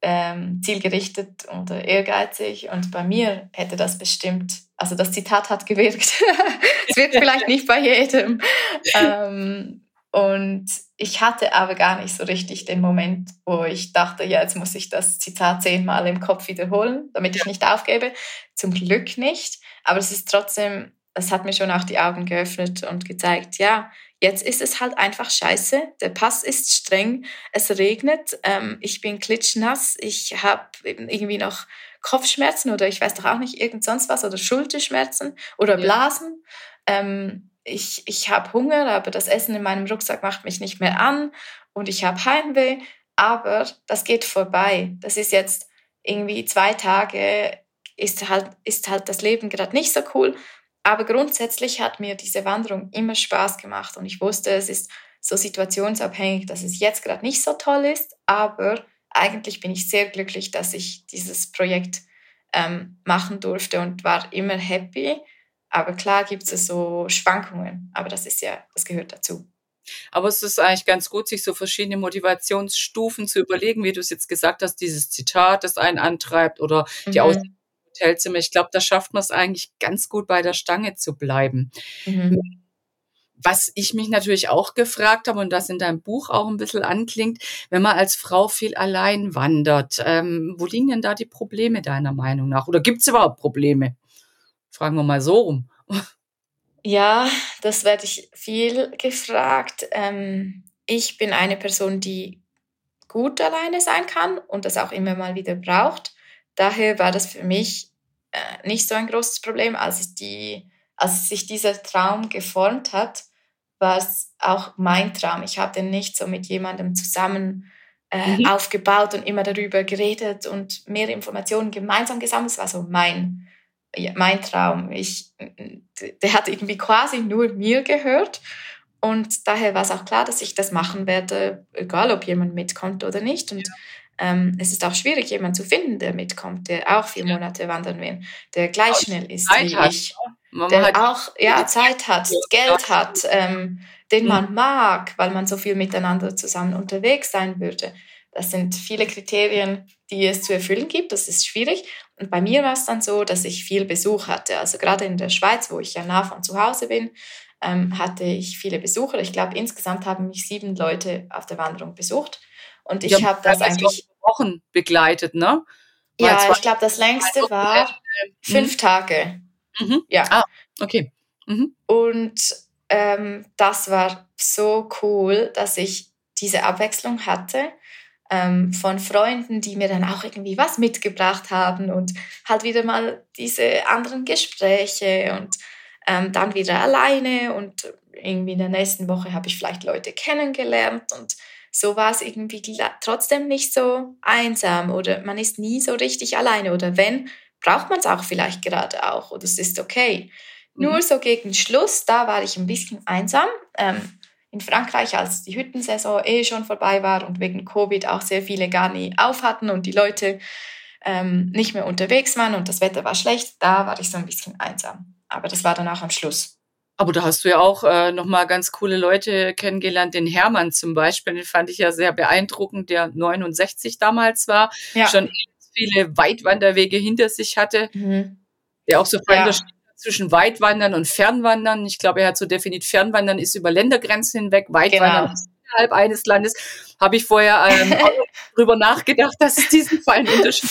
ähm, zielgerichtet und ehrgeizig. Und bei mir hätte das bestimmt, also das Zitat hat gewirkt. es wird vielleicht nicht bei jedem. Ähm, und ich hatte aber gar nicht so richtig den Moment, wo ich dachte, ja, jetzt muss ich das Zitat zehnmal im Kopf wiederholen, damit ich nicht aufgebe. Zum Glück nicht. Aber es ist trotzdem, es hat mir schon auch die Augen geöffnet und gezeigt, ja, jetzt ist es halt einfach scheiße. Der Pass ist streng, es regnet, ähm, ich bin klitschnass, ich habe irgendwie noch Kopfschmerzen oder ich weiß doch auch nicht, irgend sonst was oder Schulterschmerzen oder Blasen. Ja. Ähm, ich, ich habe Hunger, aber das Essen in meinem Rucksack macht mich nicht mehr an und ich habe Heimweh, aber das geht vorbei. Das ist jetzt irgendwie zwei Tage, ist halt, ist halt das Leben gerade nicht so cool. Aber grundsätzlich hat mir diese Wanderung immer Spaß gemacht und ich wusste, es ist so situationsabhängig, dass es jetzt gerade nicht so toll ist, aber eigentlich bin ich sehr glücklich, dass ich dieses Projekt ähm, machen durfte und war immer happy aber klar gibt es so Schwankungen, aber das ist ja, das gehört dazu. Aber es ist eigentlich ganz gut, sich so verschiedene Motivationsstufen zu überlegen, wie du es jetzt gesagt hast, dieses Zitat, das einen antreibt oder die mhm. Hotelzimmer. Ich glaube, da schafft man es eigentlich ganz gut, bei der Stange zu bleiben. Mhm. Was ich mich natürlich auch gefragt habe und das in deinem Buch auch ein bisschen anklingt, wenn man als Frau viel allein wandert, ähm, wo liegen denn da die Probleme deiner Meinung nach? Oder gibt es überhaupt Probleme? Fragen wir mal so rum. Ja, das werde ich viel gefragt. Ähm, ich bin eine Person, die gut alleine sein kann und das auch immer mal wieder braucht. Daher war das für mich äh, nicht so ein großes Problem, als, die, als sich dieser Traum geformt hat, war es auch mein Traum. Ich habe den nicht so mit jemandem zusammen äh, mhm. aufgebaut und immer darüber geredet und mehr Informationen gemeinsam gesammelt. Es war so mein ja, mein Traum. Ich, der hat irgendwie quasi nur mir gehört. Und daher war es auch klar, dass ich das machen werde, egal ob jemand mitkommt oder nicht. Und ähm, es ist auch schwierig, jemanden zu finden, der mitkommt, der auch vier Monate wandern will, der gleich auch schnell ist Zeit wie hat. ich, man der auch ja, Zeit hat, Geld hat, ähm, den man mag, weil man so viel miteinander zusammen unterwegs sein würde. Das sind viele Kriterien, die es zu erfüllen gibt. Das ist schwierig. Und bei mir war es dann so, dass ich viel Besuch hatte. Also gerade in der Schweiz, wo ich ja nah von zu Hause bin, ähm, hatte ich viele Besucher. Ich glaube, insgesamt haben mich sieben Leute auf der Wanderung besucht. Und ich habe das eigentlich Wochen begleitet, ne? Weil ja, ich glaube, das längste war fünf mhm. Tage. Mhm. Ja. Ah, okay. Mhm. Und ähm, das war so cool, dass ich diese Abwechslung hatte ähm, von Freunden, die mir dann auch irgendwie was mitgebracht haben und halt wieder mal diese anderen Gespräche und ähm, dann wieder alleine und irgendwie in der nächsten Woche habe ich vielleicht Leute kennengelernt und so war es irgendwie trotzdem nicht so einsam oder man ist nie so richtig alleine oder wenn, braucht man es auch vielleicht gerade auch oder es ist okay. Mhm. Nur so gegen Schluss, da war ich ein bisschen einsam. Ähm, in Frankreich, als die Hüttensaison eh schon vorbei war und wegen Covid auch sehr viele gar nie auf hatten und die Leute ähm, nicht mehr unterwegs waren und das Wetter war schlecht, da war ich so ein bisschen einsam. Aber das war dann auch am Schluss. Aber da hast du ja auch äh, nochmal ganz coole Leute kennengelernt. Den Hermann zum Beispiel, den fand ich ja sehr beeindruckend, der 69 damals war, ja. schon viele Weitwanderwege hinter sich hatte, mhm. der auch so ja. zwischen Weitwandern und Fernwandern. Ich glaube, er hat so definiert, Fernwandern ist über Ländergrenzen hinweg, Weitwandern genau. ist innerhalb eines Landes. Habe ich vorher ähm, drüber nachgedacht, dass es diesen feinen Unterschied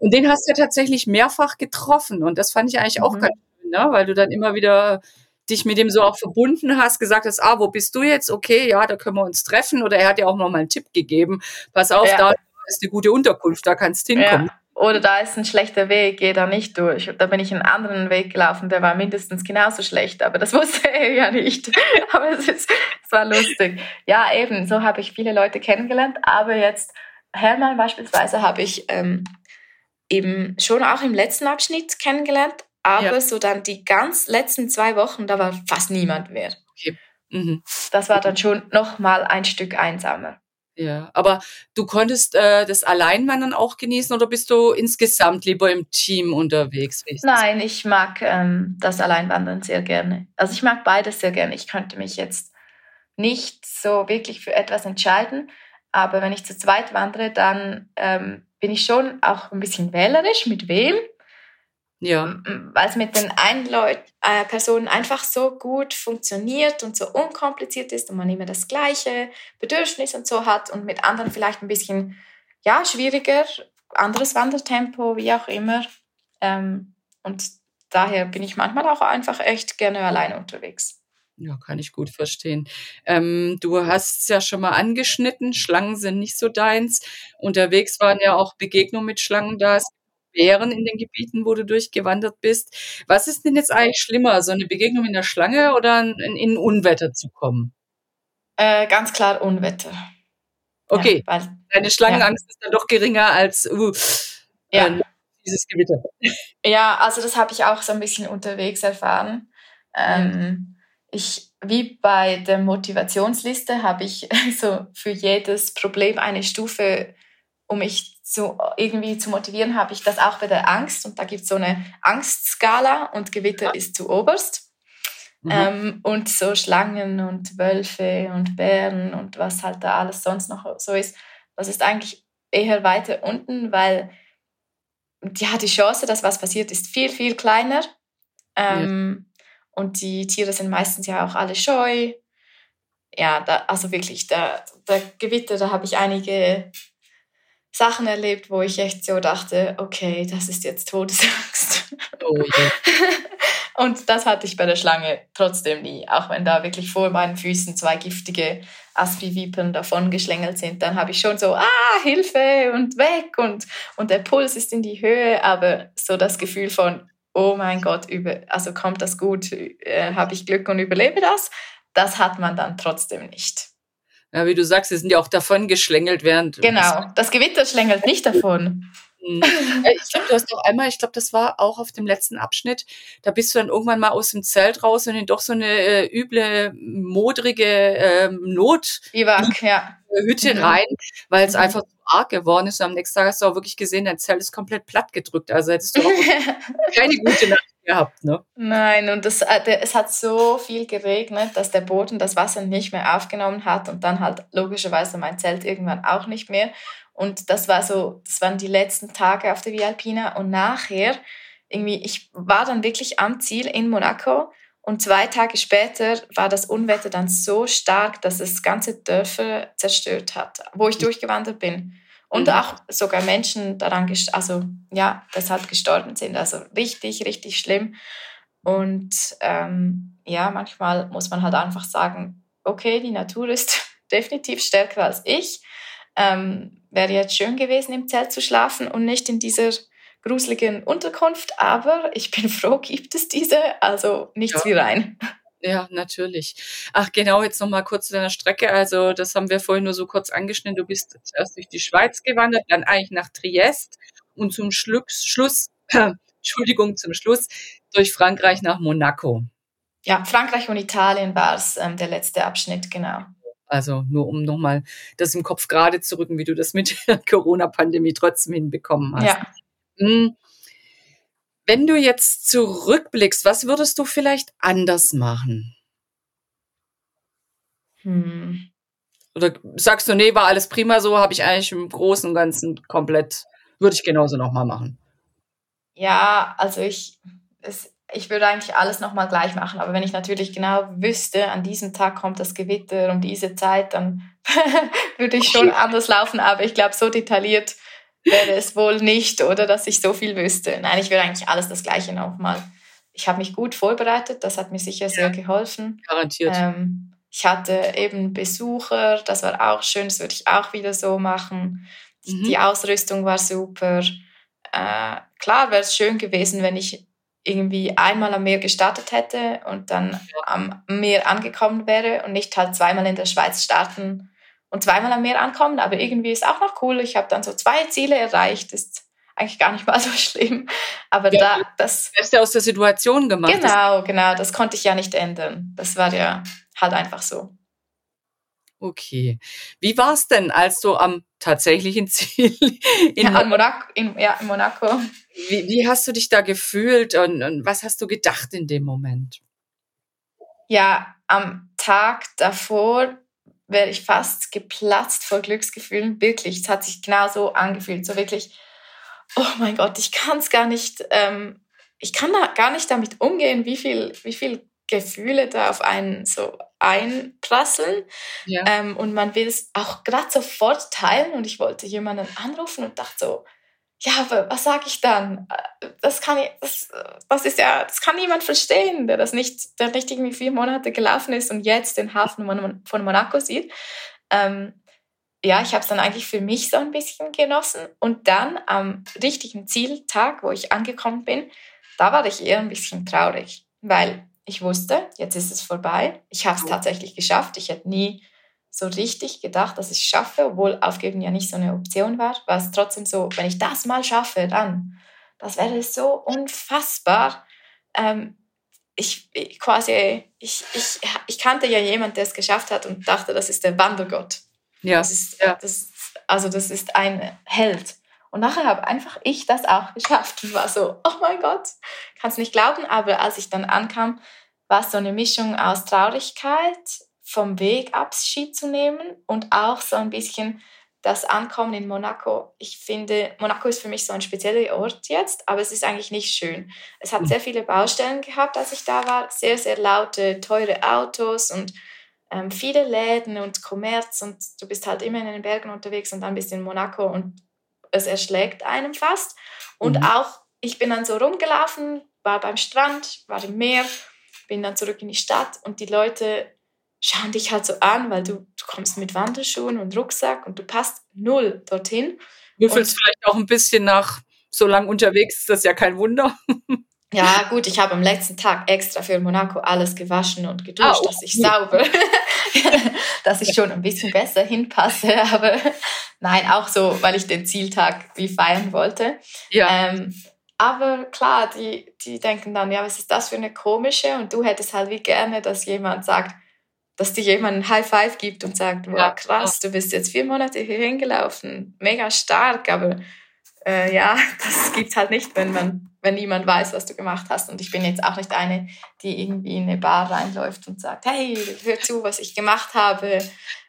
Und den hast du ja tatsächlich mehrfach getroffen. Und das fand ich eigentlich mhm. auch ganz schön, ne? weil du dann immer wieder dich mit dem so auch verbunden hast, gesagt hast, ah, wo bist du jetzt? Okay, ja, da können wir uns treffen. Oder er hat ja auch noch mal einen Tipp gegeben. Pass auf, ja. da ist eine gute Unterkunft, da kannst du hinkommen. Ja. Oder da ist ein schlechter Weg, geh da nicht durch. Da bin ich einen anderen Weg gelaufen, der war mindestens genauso schlecht, aber das wusste er ja nicht. aber es, ist, es war lustig. Ja, eben, so habe ich viele Leute kennengelernt, aber jetzt Hermann beispielsweise habe ich ähm, eben schon auch im letzten Abschnitt kennengelernt, aber ja. so dann die ganz letzten zwei Wochen, da war fast niemand mehr. Okay. Mhm. Das war dann schon noch mal ein Stück einsamer. Ja, aber du konntest äh, das Alleinwandern auch genießen oder bist du insgesamt lieber im Team unterwegs? Nein, ich mag ähm, das Alleinwandern sehr gerne. Also ich mag beides sehr gerne. Ich könnte mich jetzt nicht so wirklich für etwas entscheiden, aber wenn ich zu zweit wandere, dann ähm, bin ich schon auch ein bisschen wählerisch, mit wem. Ja. Weil es mit den einen Leut äh, Personen einfach so gut funktioniert und so unkompliziert ist und man immer das gleiche Bedürfnis und so hat und mit anderen vielleicht ein bisschen ja, schwieriger, anderes Wandertempo, wie auch immer. Ähm, und daher bin ich manchmal auch einfach echt gerne alleine unterwegs. Ja, kann ich gut verstehen. Ähm, du hast es ja schon mal angeschnitten, Schlangen sind nicht so deins. Unterwegs waren ja auch Begegnungen mit Schlangen da. Es Bären in den Gebieten, wo du durchgewandert bist. Was ist denn jetzt eigentlich schlimmer, so eine Begegnung in der Schlange oder in, in Unwetter zu kommen? Äh, ganz klar Unwetter. Okay, ja, weil, deine Schlangenangst ja. ist dann doch geringer als uh, ja. äh, dieses Gewitter. Ja, also das habe ich auch so ein bisschen unterwegs erfahren. Ähm, ich, wie bei der Motivationsliste habe ich so für jedes Problem eine Stufe, um mich zu, irgendwie zu motivieren, habe ich das auch bei der Angst. Und da gibt es so eine Angstskala und Gewitter ist zu oberst. Mhm. Ähm, und so Schlangen und Wölfe und Bären und was halt da alles sonst noch so ist, das ist eigentlich eher weiter unten, weil ja, die Chance, dass was passiert, ist viel, viel kleiner. Ähm, ja. Und die Tiere sind meistens ja auch alle scheu. Ja, da, also wirklich, der, der Gewitter, da habe ich einige Sachen erlebt, wo ich echt so dachte, okay, das ist jetzt Todesangst. Oh, yeah. Und das hatte ich bei der Schlange trotzdem nie. Auch wenn da wirklich vor meinen Füßen zwei giftige Aspi-Vipern davon geschlängelt sind, dann habe ich schon so, ah, Hilfe und weg und, und der Puls ist in die Höhe, aber so das Gefühl von, oh mein Gott, über, also kommt das gut, äh, habe ich Glück und überlebe das, das hat man dann trotzdem nicht. Ja, wie du sagst, sie sind ja auch davon geschlängelt, während. Genau, das Gewitter schlängelt nicht davon. Hm. Äh, ich glaube, du hast doch einmal, ich glaube, das war auch auf dem letzten Abschnitt, da bist du dann irgendwann mal aus dem Zelt raus und in doch so eine äh, üble, modrige ähm, Not Biwak, ja. Hütte mhm. rein, weil es mhm. einfach zu arg geworden ist. Und am nächsten Tag hast du auch wirklich gesehen, dein Zelt ist komplett platt gedrückt. Also hättest du auch keine gute Nacht gehabt, ne? Nein, und das, äh, es hat so viel geregnet, dass der Boden das Wasser nicht mehr aufgenommen hat und dann halt logischerweise mein Zelt irgendwann auch nicht mehr. Und das war so, das waren die letzten Tage auf der Via Alpina und nachher irgendwie, ich war dann wirklich am Ziel in Monaco und zwei Tage später war das Unwetter dann so stark, dass es ganze Dörfer zerstört hat, wo ich durchgewandert bin und mhm. auch sogar Menschen daran, also ja, deshalb gestorben sind. Also richtig, richtig schlimm. Und ähm, ja, manchmal muss man halt einfach sagen, okay, die Natur ist definitiv stärker als ich. Ähm, wäre jetzt schön gewesen, im Zelt zu schlafen und nicht in dieser gruseligen Unterkunft, aber ich bin froh, gibt es diese, also nichts ja. wie rein. Ja, natürlich. Ach, genau, jetzt nochmal kurz zu deiner Strecke. Also, das haben wir vorhin nur so kurz angeschnitten. Du bist zuerst durch die Schweiz gewandert, dann eigentlich nach Triest und zum Schluss, Schluss äh, Entschuldigung, zum Schluss durch Frankreich nach Monaco. ja, Frankreich und Italien war es ähm, der letzte Abschnitt, genau. Also nur um nochmal das im Kopf gerade zu rücken, wie du das mit der Corona-Pandemie trotzdem hinbekommen hast. Ja. Hm. Wenn du jetzt zurückblickst, was würdest du vielleicht anders machen? Hm. Oder sagst du, nee, war alles prima so, habe ich eigentlich im Großen und Ganzen komplett, würde ich genauso nochmal machen. Ja, also ich, es, ich würde eigentlich alles nochmal gleich machen, aber wenn ich natürlich genau wüsste, an diesem Tag kommt das Gewitter um diese Zeit, dann würde ich schon anders laufen, aber ich glaube, so detailliert wäre es wohl nicht, oder dass ich so viel wüsste. Nein, ich würde eigentlich alles das Gleiche nochmal. Ich habe mich gut vorbereitet, das hat mir sicher sehr geholfen. Garantiert. Ähm, ich hatte eben Besucher, das war auch schön, das würde ich auch wieder so machen. Mhm. Die Ausrüstung war super. Äh, klar wäre es schön gewesen, wenn ich irgendwie einmal am Meer gestartet hätte und dann am Meer angekommen wäre und nicht halt zweimal in der Schweiz starten und zweimal am Meer ankommen. Aber irgendwie ist auch noch cool. Ich habe dann so zwei Ziele erreicht. Ist eigentlich gar nicht mal so schlimm. Aber Ja, da, das, Du hast ja aus der Situation gemacht. Genau, genau, das konnte ich ja nicht ändern. Das war ja halt einfach so. Okay. Wie war es denn, als du am tatsächlichen Ziel in Ja, Monaco, in, ja, in Monaco. Wie, wie hast du dich da gefühlt und, und was hast du gedacht in dem Moment? Ja, am Tag davor wäre ich fast geplatzt vor Glücksgefühlen. Wirklich, es hat sich genau so angefühlt. So wirklich, oh mein Gott, ich kann es gar nicht, ähm, ich kann da gar nicht damit umgehen, wie viel, wie viel Gefühle da auf einen so einprasseln. Ja. Ähm, und man will es auch gerade sofort teilen. Und ich wollte jemanden anrufen und dachte so, ja, aber was sage ich dann? Äh, Das kann ich, das, das ist ja, das kann niemand verstehen, der das nicht, der nicht irgendwie vier Monate gelaufen ist und jetzt den Hafen von von Monaco sieht. Ähm, ja, ich habe es dann eigentlich für mich so ein bisschen genossen. Und dann am richtigen Zieltag, wo ich angekommen bin, da war ich eher ein bisschen traurig, weil ich wusste, jetzt ist es vorbei. Ich habe es tatsächlich geschafft. Ich hätte nie so richtig gedacht, dass ich es schaffe, obwohl Aufgeben ja nicht so eine Option war. War es trotzdem so, wenn ich das mal schaffe, dann, das wäre so unfassbar. Ähm, ich, ich quasi, ich, ich, ich kannte ja jemanden, der es geschafft hat und dachte, das ist der Wandergott. Ja. Das ist, ja. das, also das ist ein Held. Und nachher habe einfach ich das auch geschafft und war so, oh mein Gott, kann es nicht glauben. Aber als ich dann ankam, war es so eine Mischung aus Traurigkeit, vom Weg Abschied zu nehmen und auch so ein bisschen das Ankommen in Monaco. Ich finde, Monaco ist für mich so ein spezieller Ort jetzt, aber es ist eigentlich nicht schön. Es hat sehr viele Baustellen gehabt, als ich da war. Sehr, sehr laute, teure Autos und ähm, viele Läden und Kommerz und du bist halt immer in den Bergen unterwegs und dann bist du in Monaco und es erschlägt einem fast. Und Mhm. auch, ich bin dann so rumgelaufen, war beim Strand, war im Meer, bin dann zurück in die Stadt und die Leute schauen dich halt so an, weil du, du kommst mit Wanderschuhen und Rucksack und du passt null dorthin. Würfelst vielleicht auch ein bisschen nach so lang unterwegs, ist das ja kein Wunder. Ja, gut, ich habe am letzten Tag extra für Monaco alles gewaschen und geduscht, Ah, oh, dass ich gut. sauber, dass ich schon ein bisschen besser hinpasse. Aber nein, auch so, weil ich den Zieltag wie feiern wollte. Ja. Ähm, aber klar, die, die denken dann, ja, was ist das für eine komische? Und du hättest halt wie gerne, dass jemand sagt, dass dir jemand ein High Five gibt und sagt, wow, Ja, krass, du bist jetzt vier Monate hier hingelaufen, mega stark, aber äh, ja, das gibt's halt nicht, wenn man, wenn niemand weiß, was du gemacht hast. Und ich bin jetzt auch nicht eine, die irgendwie in eine Bar reinläuft und sagt, hey, hör zu, was ich gemacht habe.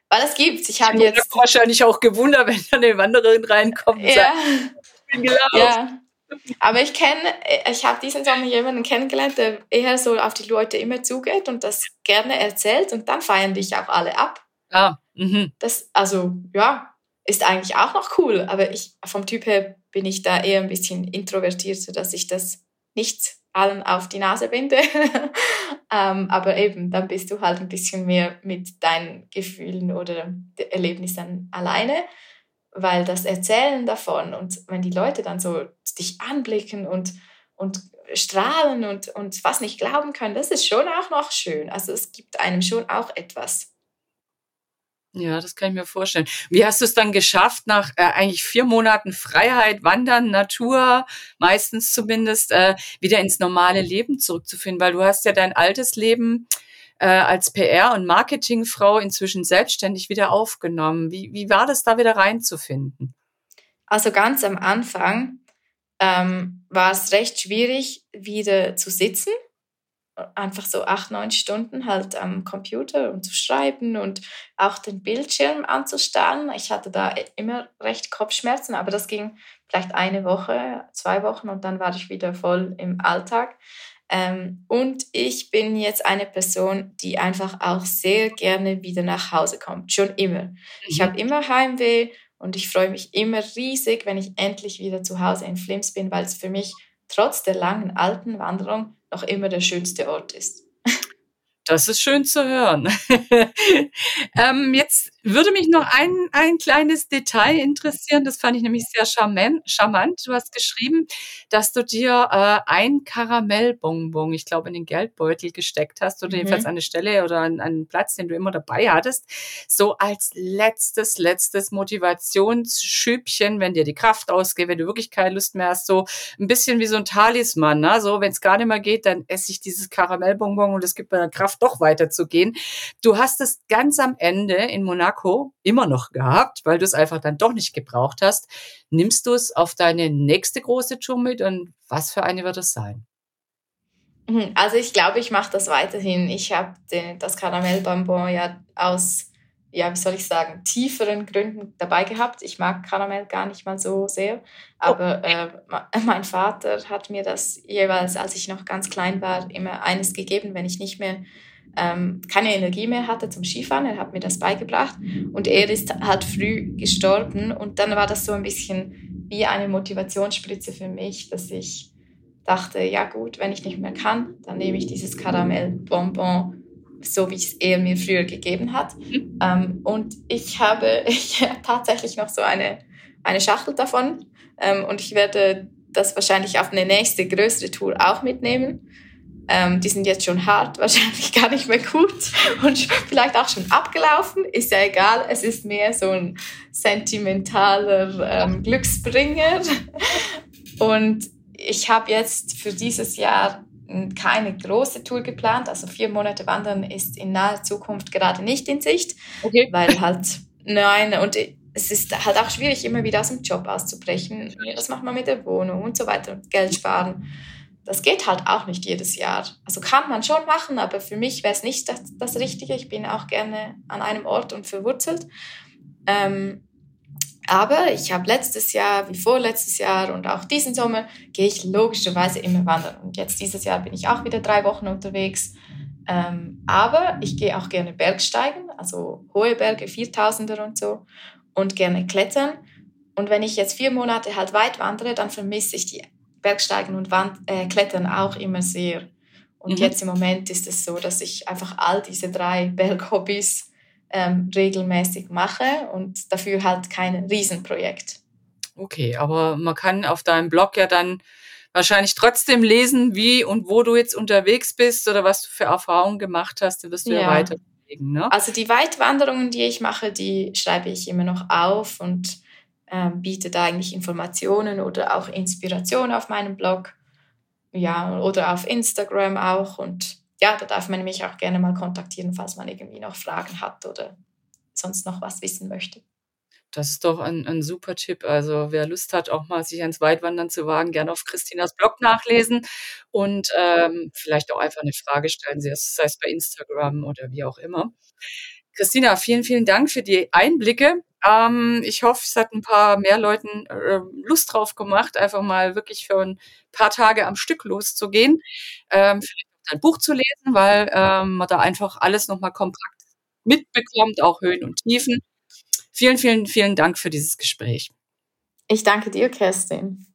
Weil es gibt's. Ich habe Ich habe jetzt. wahrscheinlich auch gewundert, wenn dann eine Wanderin reinkommt und Ja, sagt, ich bin gelaufen. ja. Aber ich kenne, ich habe diesen Sommer jemanden kennengelernt, der eher so auf die Leute immer zugeht und das gerne erzählt und dann feiern dich auch alle ab. Ah, mhm. Das, also, ja, ist eigentlich auch noch cool, aber ich, vom Typ her bin ich da eher ein bisschen introvertiert, sodass ich das nicht allen auf die Nase binde. ähm, aber eben, dann bist du halt ein bisschen mehr mit deinen Gefühlen oder Erlebnissen alleine, weil das Erzählen davon und wenn die Leute dann so dich anblicken und, und strahlen und, und was nicht glauben können, das ist schon auch noch schön. Also es gibt einem schon auch etwas. Ja, das kann ich mir vorstellen. Wie hast du es dann geschafft, nach äh, eigentlich vier Monaten Freiheit, Wandern, Natur, meistens zumindest, äh, wieder ins normale Leben zurückzufinden? Weil du hast ja dein altes Leben äh, als PR- und Marketingfrau inzwischen selbstständig wieder aufgenommen. Wie, wie war das da wieder reinzufinden? Also ganz am Anfang ähm, war es recht schwierig, wieder zu sitzen einfach so acht, neun Stunden halt am Computer und zu schreiben und auch den Bildschirm anzustarren. Ich hatte da immer recht Kopfschmerzen, aber das ging vielleicht eine Woche, zwei Wochen und dann war ich wieder voll im Alltag. Ähm, und ich bin jetzt eine Person, die einfach auch sehr gerne wieder nach Hause kommt, schon immer. Ich mhm. habe immer Heimweh und ich freue mich immer riesig, wenn ich endlich wieder zu Hause in Flims bin, weil es für mich trotz der langen alten Wanderung noch immer der schönste Ort ist. Das ist schön zu hören. ähm, jetzt würde mich noch ein, ein kleines Detail interessieren. Das fand ich nämlich sehr charmant. charmant. Du hast geschrieben, dass du dir äh, ein Karamellbonbon, ich glaube, in den Geldbeutel gesteckt hast oder mhm. jedenfalls an eine Stelle oder an, an einen Platz, den du immer dabei hattest. So als letztes, letztes Motivationsschübchen, wenn dir die Kraft ausgeht, wenn du wirklich keine Lust mehr hast. So ein bisschen wie so ein Talisman. Ne? So, wenn es gar nicht mehr geht, dann esse ich dieses Karamellbonbon und es gibt mir Kraft, doch weiterzugehen. Du hast es ganz am Ende in Monaco immer noch gehabt, weil du es einfach dann doch nicht gebraucht hast. Nimmst du es auf deine nächste große Tour mit und was für eine wird es sein? Mhm, also ich glaube, ich mache das weiterhin. Ich habe das Karamellbonbon ja aus, ja, wie soll ich sagen, tieferen Gründen dabei gehabt. Ich mag Karamell gar nicht mal so sehr, aber äh, mein Vater hat mir das jeweils, als ich noch ganz klein war, immer eines gegeben, wenn ich nicht mehr ähm, keine Energie mehr hatte zum Skifahren. Er hat mir das beigebracht und er ist halt früh gestorben und dann war das so ein bisschen wie eine Motivationsspritze für mich, dass ich dachte, ja gut, wenn ich nicht mehr kann, dann nehme ich dieses Karamellbonbon, so wie es er mir früher gegeben hat. Mhm. Ähm, und ich habe ich tatsächlich noch so eine, eine Schachtel davon ähm, und ich werde das wahrscheinlich auf eine nächste größere Tour auch mitnehmen. Ähm, die sind jetzt schon hart, wahrscheinlich gar nicht mehr gut und vielleicht auch schon abgelaufen. Ist ja egal, es ist mehr so ein sentimentaler ähm, Glücksbringer. Und ich habe jetzt für dieses Jahr keine große Tour geplant. Also vier Monate Wandern ist in naher Zukunft gerade nicht in Sicht, okay. weil halt, nein, und es ist halt auch schwierig, immer wieder aus dem Job auszubrechen. Was macht man mit der Wohnung und so weiter, Geld sparen das geht halt auch nicht jedes Jahr. Also kann man schon machen, aber für mich wäre es nicht das, das, Richtige. Ich bin auch gerne an einem Ort und verwurzelt. Ähm, aber ich habe letztes Jahr, wie vorletztes Jahr und auch diesen Sommer, gehe ich logischerweise immer wandern. Und jetzt dieses Jahr bin ich auch wieder drei Wochen unterwegs. Ähm, aber ich gehe auch gerne Bergsteigen, also hohe Berge, Viertausender und so, und gerne klettern. Und wenn ich jetzt vier Monate halt weit wandere, dann vermisse ich die Bergsteigen und Wand, äh, Klettern auch immer sehr. Und mhm. jetzt im Moment ist es so, dass ich einfach all diese drei Berghobbys ähm, regelmäßig mache und dafür halt kein Riesenprojekt. Okay, aber man kann auf deinem Blog ja dann wahrscheinlich trotzdem lesen, wie und wo du jetzt unterwegs bist oder was du für Erfahrungen gemacht hast. Da wirst du ja, ja weiterlegen. Ne? Also die Weitwanderungen, die ich mache, die schreibe ich immer noch auf und ähm, bietet eigentlich Informationen oder auch Inspiration auf meinem Blog. Ja, oder auf Instagram auch. Und ja, da darf man mich auch gerne mal kontaktieren, falls man irgendwie noch Fragen hat oder sonst noch was wissen möchte. Das ist doch ein, ein super Tipp. Also wer Lust hat, auch mal sich ans Weitwandern zu wagen, gerne auf Christinas Blog nachlesen und ähm, vielleicht auch einfach eine Frage stellen, sei es bei Instagram oder wie auch immer. Christina, vielen, vielen Dank für die Einblicke. Ähm, ich hoffe, es hat ein paar mehr Leuten äh, Lust drauf gemacht, einfach mal wirklich für ein paar Tage am Stück loszugehen. Ähm, vielleicht ein Buch zu lesen, weil ähm, man da einfach alles nochmal kompakt mitbekommt, auch Höhen und Tiefen. Vielen, vielen, vielen Dank für dieses Gespräch. Ich danke dir, Kerstin.